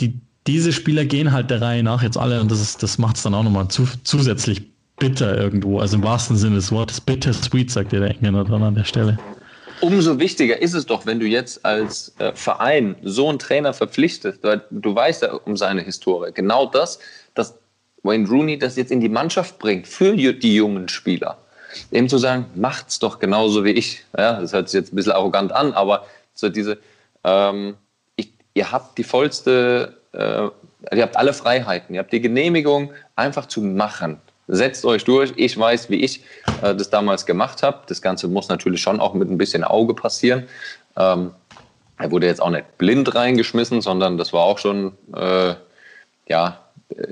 die, diese Spieler gehen halt der Reihe nach jetzt alle und das, ist, das macht es dann auch nochmal zu, zusätzlich bitter irgendwo, also im wahrsten Sinne des Wortes, bitter sweet, sagt der Engländer dann an der Stelle. Umso wichtiger ist es doch, wenn du jetzt als äh, Verein so einen Trainer verpflichtest, weil du weißt ja um seine Historie. Genau das, dass Wayne Rooney das jetzt in die Mannschaft bringt für die jungen Spieler. Eben zu sagen, macht's doch genauso wie ich. Ja, das hört sich jetzt ein bisschen arrogant an, aber so diese, ähm, ich, ihr habt die vollste, äh, ihr habt alle Freiheiten, ihr habt die Genehmigung, einfach zu machen setzt euch durch. Ich weiß, wie ich äh, das damals gemacht habe. Das Ganze muss natürlich schon auch mit ein bisschen Auge passieren. Ähm, er wurde jetzt auch nicht blind reingeschmissen, sondern das war auch schon, äh, ja, äh,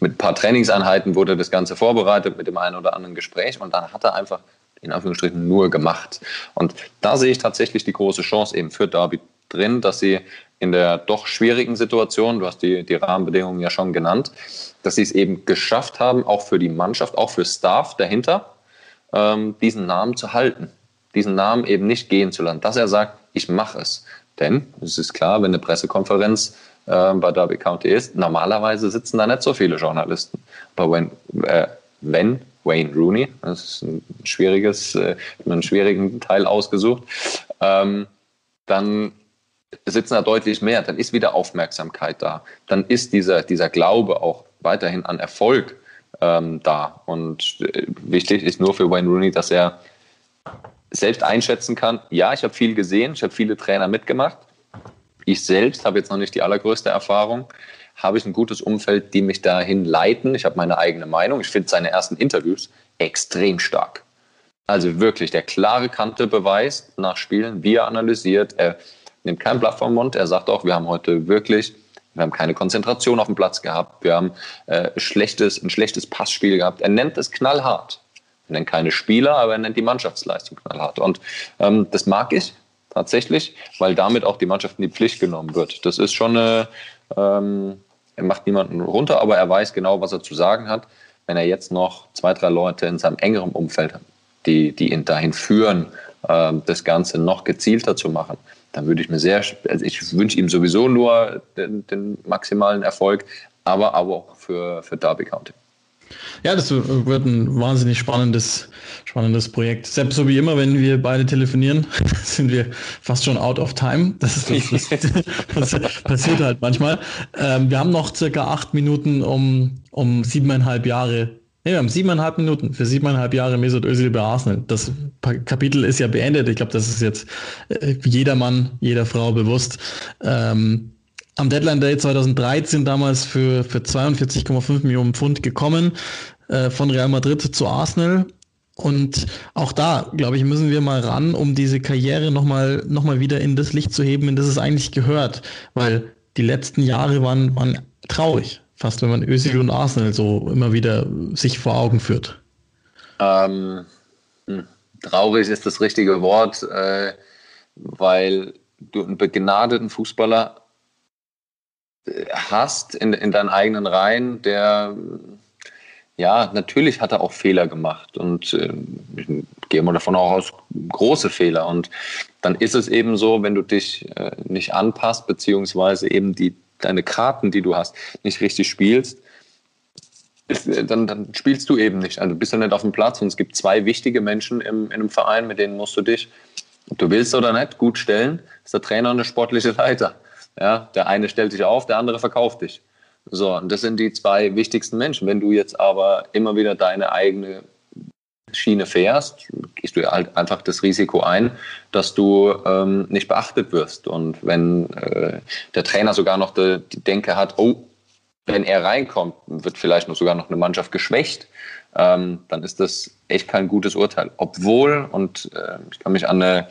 mit ein paar Trainingseinheiten wurde das Ganze vorbereitet mit dem einen oder anderen Gespräch und dann hat er einfach in Anführungsstrichen nur gemacht. Und da sehe ich tatsächlich die große Chance eben für Derby drin, dass sie in der doch schwierigen Situation, du hast die, die Rahmenbedingungen ja schon genannt, dass sie es eben geschafft haben, auch für die Mannschaft, auch für Staff dahinter, ähm, diesen Namen zu halten. Diesen Namen eben nicht gehen zu lassen. Dass er sagt, ich mache es. Denn es ist klar, wenn eine Pressekonferenz äh, bei Derby County ist, normalerweise sitzen da nicht so viele Journalisten. Aber wenn, äh, wenn Wayne Rooney, das ist ein schwieriges, äh, einen schwierigen Teil ausgesucht, ähm, dann sitzen da deutlich mehr, dann ist wieder Aufmerksamkeit da, dann ist dieser, dieser Glaube auch weiterhin an Erfolg ähm, da. Und äh, wichtig ist nur für Wayne Rooney, dass er selbst einschätzen kann, ja, ich habe viel gesehen, ich habe viele Trainer mitgemacht. Ich selbst habe jetzt noch nicht die allergrößte Erfahrung. Habe ich ein gutes Umfeld, die mich dahin leiten? Ich habe meine eigene Meinung. Ich finde seine ersten Interviews extrem stark. Also wirklich der klare Kante beweist nach Spielen, wie er analysiert. Er nimmt kein Blatt vom Mund. Er sagt auch, wir haben heute wirklich wir haben keine Konzentration auf dem Platz gehabt. Wir haben äh, schlechtes, ein schlechtes Passspiel gehabt. Er nennt es knallhart. Er nennt keine Spieler, aber er nennt die Mannschaftsleistung knallhart. Und ähm, das mag ich tatsächlich, weil damit auch die Mannschaft in die Pflicht genommen wird. Das ist schon eine, ähm, er macht niemanden runter, aber er weiß genau, was er zu sagen hat. Wenn er jetzt noch zwei, drei Leute in seinem engeren Umfeld hat, die, die ihn dahin führen, äh, das Ganze noch gezielter zu machen, dann würde ich mir sehr, also ich wünsche ihm sowieso nur den, den maximalen Erfolg, aber, aber auch für, für Derby County. Ja, das wird ein wahnsinnig spannendes, spannendes Projekt. Selbst so wie immer, wenn wir beide telefonieren, sind wir fast schon out of time. Das, ist, das, das, das passiert halt manchmal. Ähm, wir haben noch circa acht Minuten, um, um siebeneinhalb Jahre Nee, wir haben siebeneinhalb Minuten für siebeneinhalb Jahre Mesut Özil bei Arsenal. Das Kapitel ist ja beendet. Ich glaube, das ist jetzt äh, jeder Mann, jeder Frau bewusst. Ähm, am Deadline Day 2013 damals für, für 42,5 Millionen Pfund gekommen äh, von Real Madrid zu Arsenal. Und auch da, glaube ich, müssen wir mal ran, um diese Karriere nochmal noch mal wieder in das Licht zu heben, in das es eigentlich gehört. Weil die letzten Jahre waren, waren traurig fast, wenn man Özil und Arsenal so immer wieder sich vor Augen führt? Ähm, hm, traurig ist das richtige Wort, äh, weil du einen begnadeten Fußballer äh, hast in, in deinen eigenen Reihen, der ja, natürlich hat er auch Fehler gemacht und äh, ich gehe mal davon auch aus, große Fehler. Und dann ist es eben so, wenn du dich äh, nicht anpasst, beziehungsweise eben die deine Karten, die du hast, nicht richtig spielst, äh, dann, dann spielst du eben nicht. Also du bist ja nicht auf dem Platz und es gibt zwei wichtige Menschen im, in einem Verein, mit denen musst du dich, ob du willst oder nicht, gut stellen. Das ist der Trainer und der sportliche Leiter. Ja, der eine stellt dich auf, der andere verkauft dich. So, und das sind die zwei wichtigsten Menschen. Wenn du jetzt aber immer wieder deine eigene Schiene fährst, gehst du halt einfach das Risiko ein, dass du ähm, nicht beachtet wirst. Und wenn äh, der Trainer sogar noch die, die Denke hat, oh, wenn er reinkommt, wird vielleicht noch sogar noch eine Mannschaft geschwächt, ähm, dann ist das echt kein gutes Urteil. Obwohl, und äh, ich kann mich an eine,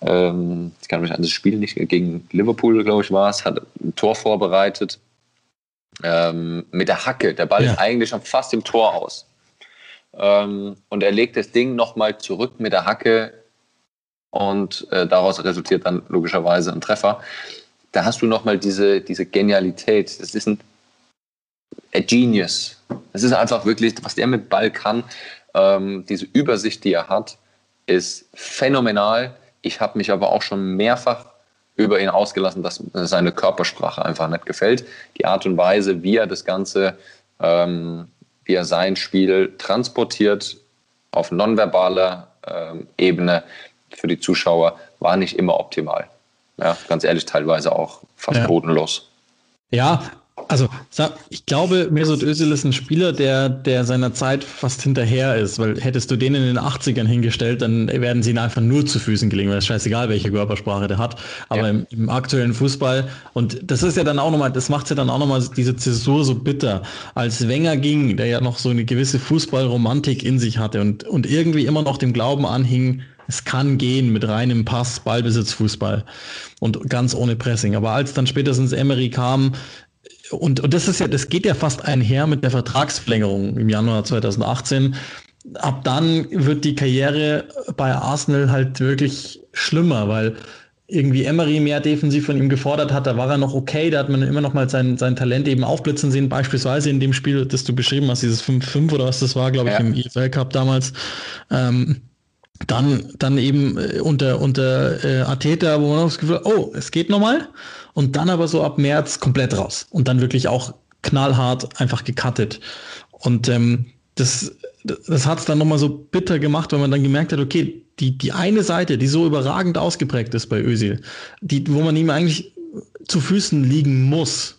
ähm, ich kann mich an das Spiel nicht gegen Liverpool, glaube ich, war es, hat ein Tor vorbereitet ähm, mit der Hacke. Der Ball ja. ist eigentlich schon fast im Tor aus. Ähm, und er legt das Ding nochmal zurück mit der Hacke und äh, daraus resultiert dann logischerweise ein Treffer. Da hast du nochmal diese, diese Genialität. Das ist ein a Genius. Das ist einfach wirklich, was der mit Ball kann, ähm, diese Übersicht, die er hat, ist phänomenal. Ich habe mich aber auch schon mehrfach über ihn ausgelassen, dass seine Körpersprache einfach nicht gefällt. Die Art und Weise, wie er das Ganze, ähm, wie er sein Spiel transportiert auf nonverbaler ähm, Ebene für die Zuschauer, war nicht immer optimal. Ja, ganz ehrlich, teilweise auch fast ja. bodenlos. Ja, also ich glaube, Mesut Özil ist ein Spieler, der, der seiner Zeit fast hinterher ist, weil hättest du den in den 80ern hingestellt, dann werden sie ihn einfach nur zu Füßen gelegen, weil es scheißegal, welche Körpersprache der hat. Aber ja. im, im, aktuellen Fußball, und das ist ja dann auch nochmal, das macht ja dann auch nochmal diese Zäsur so bitter. Als Wenger ging, der ja noch so eine gewisse Fußballromantik in sich hatte und, und irgendwie immer noch dem Glauben anhing, es kann gehen mit reinem Pass, Ballbesitz, Fußball und ganz ohne Pressing. Aber als dann spätestens Emery kam, und, und das ist ja, das geht ja fast einher mit der Vertragsverlängerung im Januar 2018. Ab dann wird die Karriere bei Arsenal halt wirklich schlimmer, weil irgendwie Emery mehr defensiv von ihm gefordert hat, da war er noch okay, da hat man immer noch mal sein, sein Talent eben aufblitzen sehen, beispielsweise in dem Spiel, das du beschrieben hast, dieses 5-5 oder was das war, glaube ich, ja. im EFL Cup damals. Ähm, dann, dann eben äh, unter, unter äh, Ateta, wo man das Gefühl hat, oh, es geht nochmal. Und dann aber so ab März komplett raus. Und dann wirklich auch knallhart einfach gecuttet. Und ähm, das, das hat es dann nochmal so bitter gemacht, weil man dann gemerkt hat, okay, die, die eine Seite, die so überragend ausgeprägt ist bei Özil, die, wo man ihm eigentlich zu Füßen liegen muss,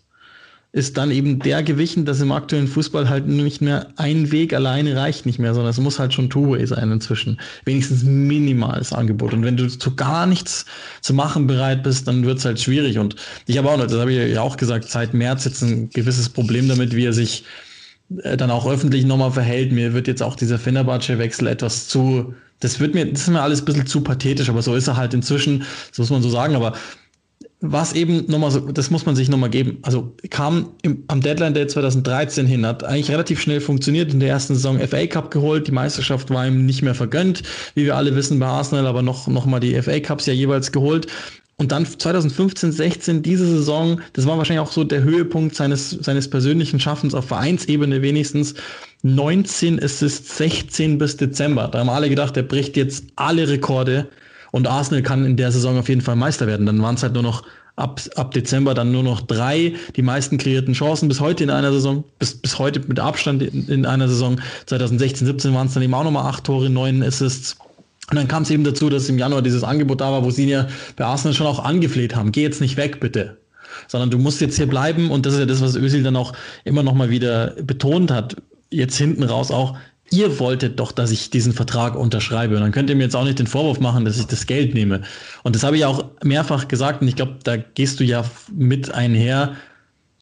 ist dann eben der gewichen, dass im aktuellen Fußball halt nicht mehr ein Weg alleine reicht nicht mehr, sondern es muss halt schon Two-Way sein inzwischen. Wenigstens minimales Angebot. Und wenn du zu gar nichts zu machen bereit bist, dann wird es halt schwierig. Und ich habe auch noch, das habe ich ja auch gesagt, seit März jetzt ein gewisses Problem damit, wie er sich äh, dann auch öffentlich nochmal verhält. Mir wird jetzt auch dieser Fenerbahce-Wechsel etwas zu, das wird mir, das ist mir alles ein bisschen zu pathetisch, aber so ist er halt inzwischen, das muss man so sagen, aber was eben nochmal so, das muss man sich nochmal geben. Also kam im, am Deadline Day 2013 hin, hat eigentlich relativ schnell funktioniert, in der ersten Saison FA Cup geholt, die Meisterschaft war ihm nicht mehr vergönnt, wie wir alle wissen bei Arsenal, aber noch, noch mal die FA Cups ja jeweils geholt. Und dann 2015, 16, diese Saison, das war wahrscheinlich auch so der Höhepunkt seines, seines persönlichen Schaffens auf Vereinsebene wenigstens. 19 Assists, 16 bis Dezember. Da haben alle gedacht, er bricht jetzt alle Rekorde und Arsenal kann in der Saison auf jeden Fall Meister werden. Dann waren es halt nur noch ab, ab Dezember dann nur noch drei, die meisten kreierten Chancen bis heute in einer Saison, bis, bis heute mit Abstand in, in einer Saison. 2016, 17 waren es dann eben auch nochmal acht Tore, neun Assists. Und dann kam es eben dazu, dass im Januar dieses Angebot da war, wo sie ja bei Arsenal schon auch angefleht haben. Geh jetzt nicht weg, bitte. Sondern du musst jetzt hier bleiben. Und das ist ja das, was Özil dann auch immer noch mal wieder betont hat. Jetzt hinten raus auch, ihr wolltet doch, dass ich diesen Vertrag unterschreibe. Und dann könnt ihr mir jetzt auch nicht den Vorwurf machen, dass ich das Geld nehme. Und das habe ich auch mehrfach gesagt. Und ich glaube, da gehst du ja mit einher.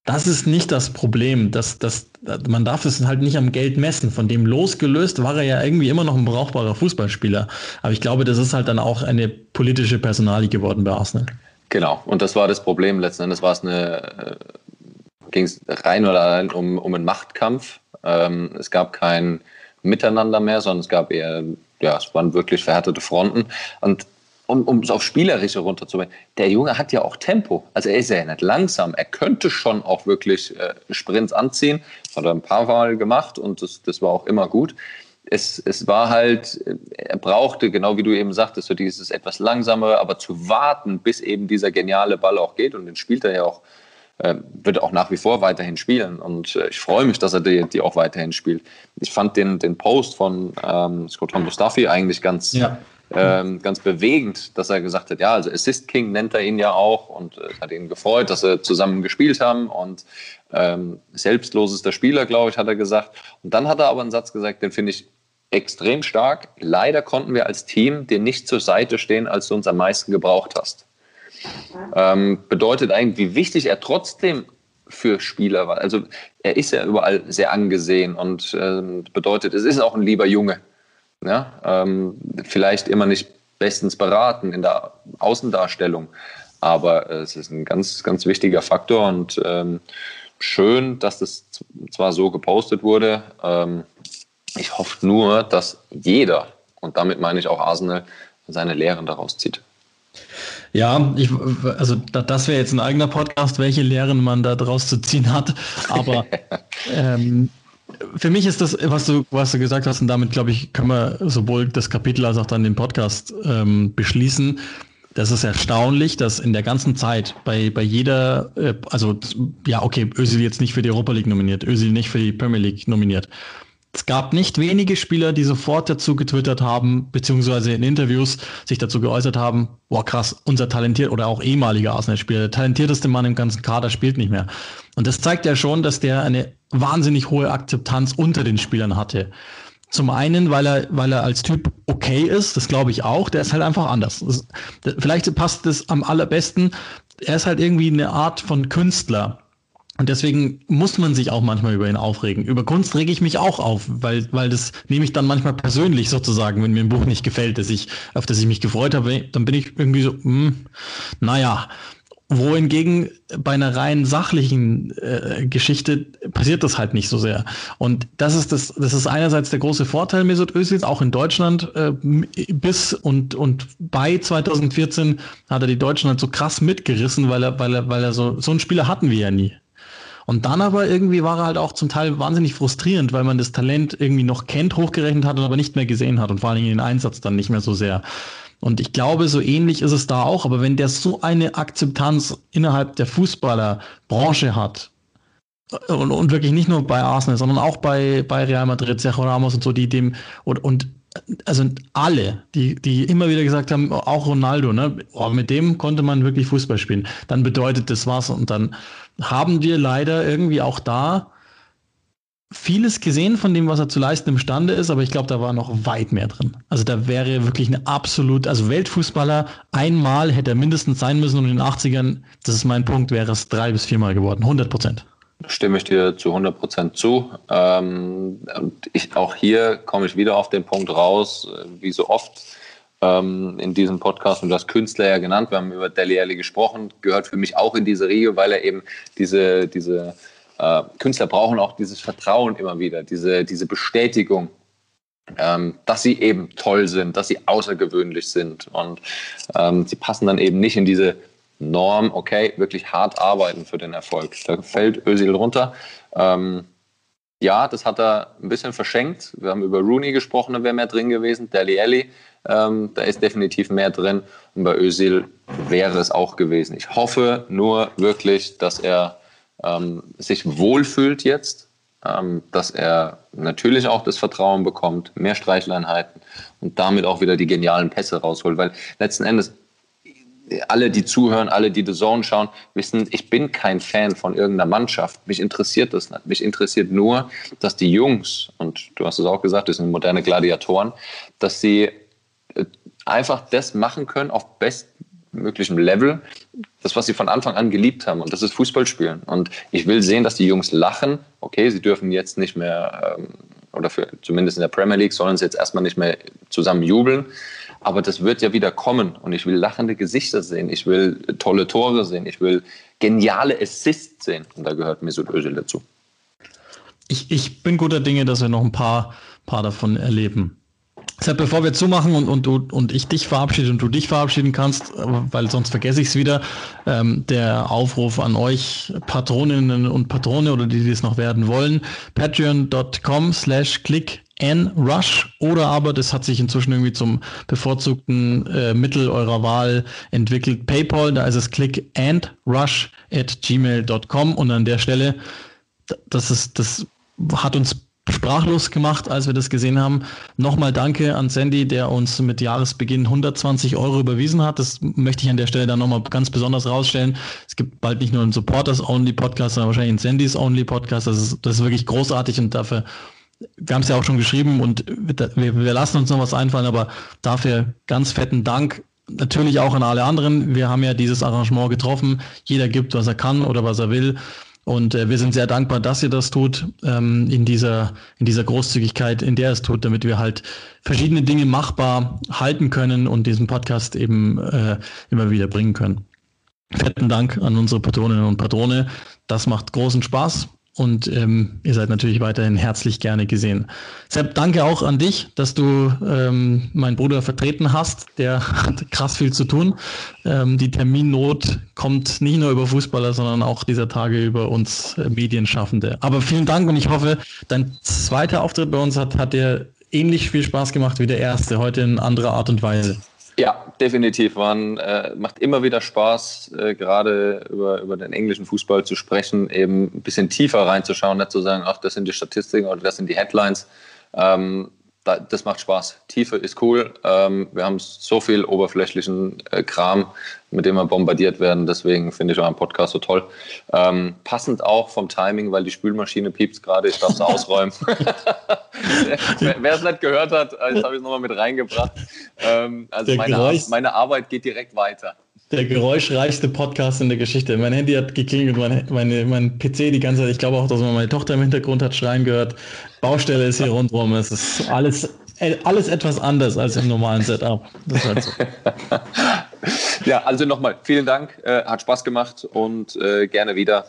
Das ist nicht das Problem. Das, das, man darf es halt nicht am Geld messen. Von dem losgelöst war er ja irgendwie immer noch ein brauchbarer Fußballspieler. Aber ich glaube, das ist halt dann auch eine politische Personalie geworden bei Arsenal. Genau. Und das war das Problem. Letzten Endes war es eine, äh, ging es rein oder allein um, um einen Machtkampf. Ähm, es gab kein, miteinander mehr, sondern es gab eher, ja, es waren wirklich verhärtete Fronten. Und um, um es auf Spielerische runterzubringen, der Junge hat ja auch Tempo. Also er ist ja nicht langsam. Er könnte schon auch wirklich äh, Sprints anziehen. Das hat er ein paar Mal gemacht und das, das war auch immer gut. Es, es war halt, er brauchte, genau wie du eben sagtest, so dieses etwas langsamere, aber zu warten, bis eben dieser geniale Ball auch geht. Und den spielt er ja auch äh, wird auch nach wie vor weiterhin spielen. Und äh, ich freue mich, dass er die, die auch weiterhin spielt. Ich fand den, den Post von ähm, Scott Mustafi eigentlich ganz, ja. ähm, ganz bewegend, dass er gesagt hat, ja, also Assist King nennt er ihn ja auch und es äh, hat ihn gefreut, dass sie zusammen gespielt haben und ähm, selbstlosester Spieler, glaube ich, hat er gesagt. Und dann hat er aber einen Satz gesagt, den finde ich extrem stark. Leider konnten wir als Team dir nicht zur Seite stehen, als du uns am meisten gebraucht hast. Ähm, bedeutet eigentlich, wie wichtig er trotzdem für Spieler war. Also er ist ja überall sehr angesehen und ähm, bedeutet, es ist auch ein lieber Junge. Ja? Ähm, vielleicht immer nicht bestens beraten in der Außendarstellung, aber es ist ein ganz, ganz wichtiger Faktor und ähm, schön, dass das zwar so gepostet wurde. Ähm, ich hoffe nur, dass jeder, und damit meine ich auch Arsenal, seine Lehren daraus zieht. Ja, ich, also das wäre jetzt ein eigener Podcast, welche Lehren man da draus zu ziehen hat. Aber ähm, für mich ist das, was du, was du gesagt hast, und damit glaube ich, können wir sowohl das Kapitel als auch dann den Podcast ähm, beschließen. Das ist erstaunlich, dass in der ganzen Zeit bei, bei jeder, äh, also ja, okay, Özil jetzt nicht für die Europa League nominiert, Özil nicht für die Premier League nominiert. Es gab nicht wenige Spieler, die sofort dazu getwittert haben, beziehungsweise in Interviews sich dazu geäußert haben, boah krass, unser talentiert oder auch ehemaliger Arsenal-Spieler, der talentierteste Mann im ganzen Kader spielt nicht mehr. Und das zeigt ja schon, dass der eine wahnsinnig hohe Akzeptanz unter den Spielern hatte. Zum einen, weil er, weil er als Typ okay ist, das glaube ich auch, der ist halt einfach anders. Das, vielleicht passt das am allerbesten. Er ist halt irgendwie eine Art von Künstler und deswegen muss man sich auch manchmal über ihn aufregen. Über Kunst rege ich mich auch auf, weil, weil das nehme ich dann manchmal persönlich sozusagen, wenn mir ein Buch nicht gefällt, dass ich, auf das ich mich gefreut habe, dann bin ich irgendwie so, hm, naja. Wohingegen bei einer rein sachlichen äh, Geschichte passiert das halt nicht so sehr. Und das ist das, das ist einerseits der große Vorteil Mesut Özils, auch in Deutschland äh, bis und und bei 2014 hat er die Deutschen halt so krass mitgerissen, weil er weil er weil er so so einen Spieler hatten wir ja nie. Und dann aber irgendwie war er halt auch zum Teil wahnsinnig frustrierend, weil man das Talent irgendwie noch kennt, hochgerechnet hat und aber nicht mehr gesehen hat und vor allen Dingen den Einsatz dann nicht mehr so sehr. Und ich glaube, so ähnlich ist es da auch. Aber wenn der so eine Akzeptanz innerhalb der Fußballerbranche hat, und, und wirklich nicht nur bei Arsenal, sondern auch bei, bei Real Madrid, Sergio Ramos und so, die dem und, und also alle, die, die immer wieder gesagt haben, auch Ronaldo, ne, oh, mit dem konnte man wirklich Fußball spielen, dann bedeutet das was. Und dann haben wir leider irgendwie auch da vieles gesehen von dem, was er zu leisten imstande ist, aber ich glaube, da war noch weit mehr drin. Also da wäre wirklich eine absolut, also Weltfußballer, einmal hätte er mindestens sein müssen und in den 80ern, das ist mein Punkt, wäre es drei bis viermal geworden, 100 Prozent. Stimme ich dir zu 100 Prozent zu. Ähm, und ich, auch hier komme ich wieder auf den Punkt raus, wie so oft ähm, in diesem Podcast, und du hast Künstler ja genannt, wir haben über Deli Alli gesprochen, gehört für mich auch in diese Riege, weil er eben diese, diese äh, Künstler brauchen auch dieses Vertrauen immer wieder, diese, diese Bestätigung, ähm, dass sie eben toll sind, dass sie außergewöhnlich sind. Und ähm, sie passen dann eben nicht in diese Norm, okay, wirklich hart arbeiten für den Erfolg. Da fällt Özil runter. Ähm, ja, das hat er ein bisschen verschenkt. Wir haben über Rooney gesprochen, da wäre mehr drin gewesen. Deli Alli, ähm, da ist definitiv mehr drin. Und bei Özil wäre es auch gewesen. Ich hoffe nur wirklich, dass er ähm, sich wohlfühlt jetzt, ähm, dass er natürlich auch das Vertrauen bekommt, mehr Streichleinheiten und damit auch wieder die genialen Pässe rausholt. Weil letzten Endes alle, die zuhören, alle, die The Zone schauen, wissen, ich bin kein Fan von irgendeiner Mannschaft. Mich interessiert das nicht. Mich interessiert nur, dass die Jungs, und du hast es auch gesagt, das sind moderne Gladiatoren, dass sie einfach das machen können auf bestmöglichem Level, das, was sie von Anfang an geliebt haben. Und das ist Fußballspielen. Und ich will sehen, dass die Jungs lachen. Okay, sie dürfen jetzt nicht mehr, ähm, oder für, zumindest in der Premier League, sollen sie jetzt erstmal nicht mehr zusammen jubeln. Aber das wird ja wieder kommen und ich will lachende Gesichter sehen, ich will tolle Tore sehen, ich will geniale Assists sehen und da gehört Mesut Özil dazu. Ich, ich bin guter Dinge, dass wir noch ein paar, paar davon erleben. Deshalb, bevor wir zumachen und, und, und, und ich dich verabschiede und du dich verabschieden kannst, weil sonst vergesse ich es wieder, ähm, der Aufruf an euch Patroninnen und Patrone oder die, die es noch werden wollen, patreon.com slash click N-Rush oder aber, das hat sich inzwischen irgendwie zum bevorzugten äh, Mittel eurer Wahl entwickelt, PayPal, da ist es click and rush at gmail.com und an der Stelle, das ist, das hat uns sprachlos gemacht, als wir das gesehen haben. Nochmal danke an Sandy, der uns mit Jahresbeginn 120 Euro überwiesen hat. Das möchte ich an der Stelle dann nochmal ganz besonders rausstellen. Es gibt bald nicht nur einen Supporters-Only-Podcast, sondern wahrscheinlich einen Sandys-Only-Podcast. Das ist, das ist wirklich großartig und dafür wir haben es ja auch schon geschrieben und wir, wir lassen uns noch was einfallen, aber dafür ganz fetten Dank. Natürlich auch an alle anderen. Wir haben ja dieses Arrangement getroffen. Jeder gibt, was er kann oder was er will. Und äh, wir sind sehr dankbar, dass ihr das tut, ähm, in, dieser, in dieser Großzügigkeit, in der es tut, damit wir halt verschiedene Dinge machbar halten können und diesen Podcast eben äh, immer wieder bringen können. fetten Dank an unsere Patroninnen und Patrone. Das macht großen Spaß und ähm, ihr seid natürlich weiterhin herzlich gerne gesehen. Sepp, danke auch an dich, dass du ähm, meinen Bruder vertreten hast. Der hat krass viel zu tun. Ähm, die Terminnot kommt nicht nur über Fußballer, sondern auch dieser Tage über uns äh, Medienschaffende. Aber vielen Dank und ich hoffe, dein zweiter Auftritt bei uns hat, hat dir ähnlich viel Spaß gemacht wie der erste, heute in anderer Art und Weise. Ja, definitiv. Man äh, macht immer wieder Spaß, äh, gerade über, über den englischen Fußball zu sprechen, eben ein bisschen tiefer reinzuschauen, nicht zu sagen, ach, das sind die Statistiken oder das sind die Headlines. Ähm, da, das macht Spaß. Tiefe ist cool. Ähm, wir haben so viel oberflächlichen äh, Kram, mit dem wir bombardiert werden. Deswegen finde ich euren Podcast so toll. Ähm, passend auch vom Timing, weil die Spülmaschine piept gerade. Ich darf es ausräumen. Wer es nicht gehört hat, äh, das habe ich nochmal mit reingebracht. Ähm, also meine, meine Arbeit geht direkt weiter der geräuschreichste Podcast in der Geschichte. Mein Handy hat geklingelt, meine, meine, mein PC die ganze Zeit. Ich glaube auch, dass man meine Tochter im Hintergrund hat schreien gehört. Baustelle ist hier rundherum. Es ist alles, alles etwas anders als im normalen Setup. Halt so. ja, also nochmal vielen Dank. Äh, hat Spaß gemacht und äh, gerne wieder.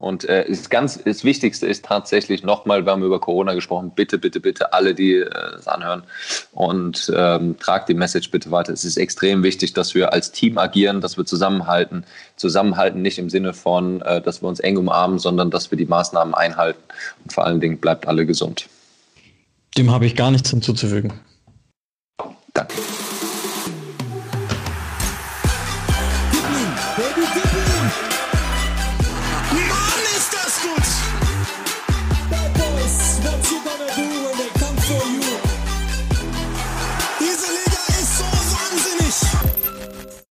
Und äh, ist ganz, das Wichtigste ist tatsächlich nochmal, wir haben über Corona gesprochen, bitte, bitte, bitte alle, die äh, es anhören und ähm, tragt die Message bitte weiter. Es ist extrem wichtig, dass wir als Team agieren, dass wir zusammenhalten. Zusammenhalten nicht im Sinne von, äh, dass wir uns eng umarmen, sondern dass wir die Maßnahmen einhalten. Und vor allen Dingen bleibt alle gesund. Dem habe ich gar nichts hinzuzufügen. Danke.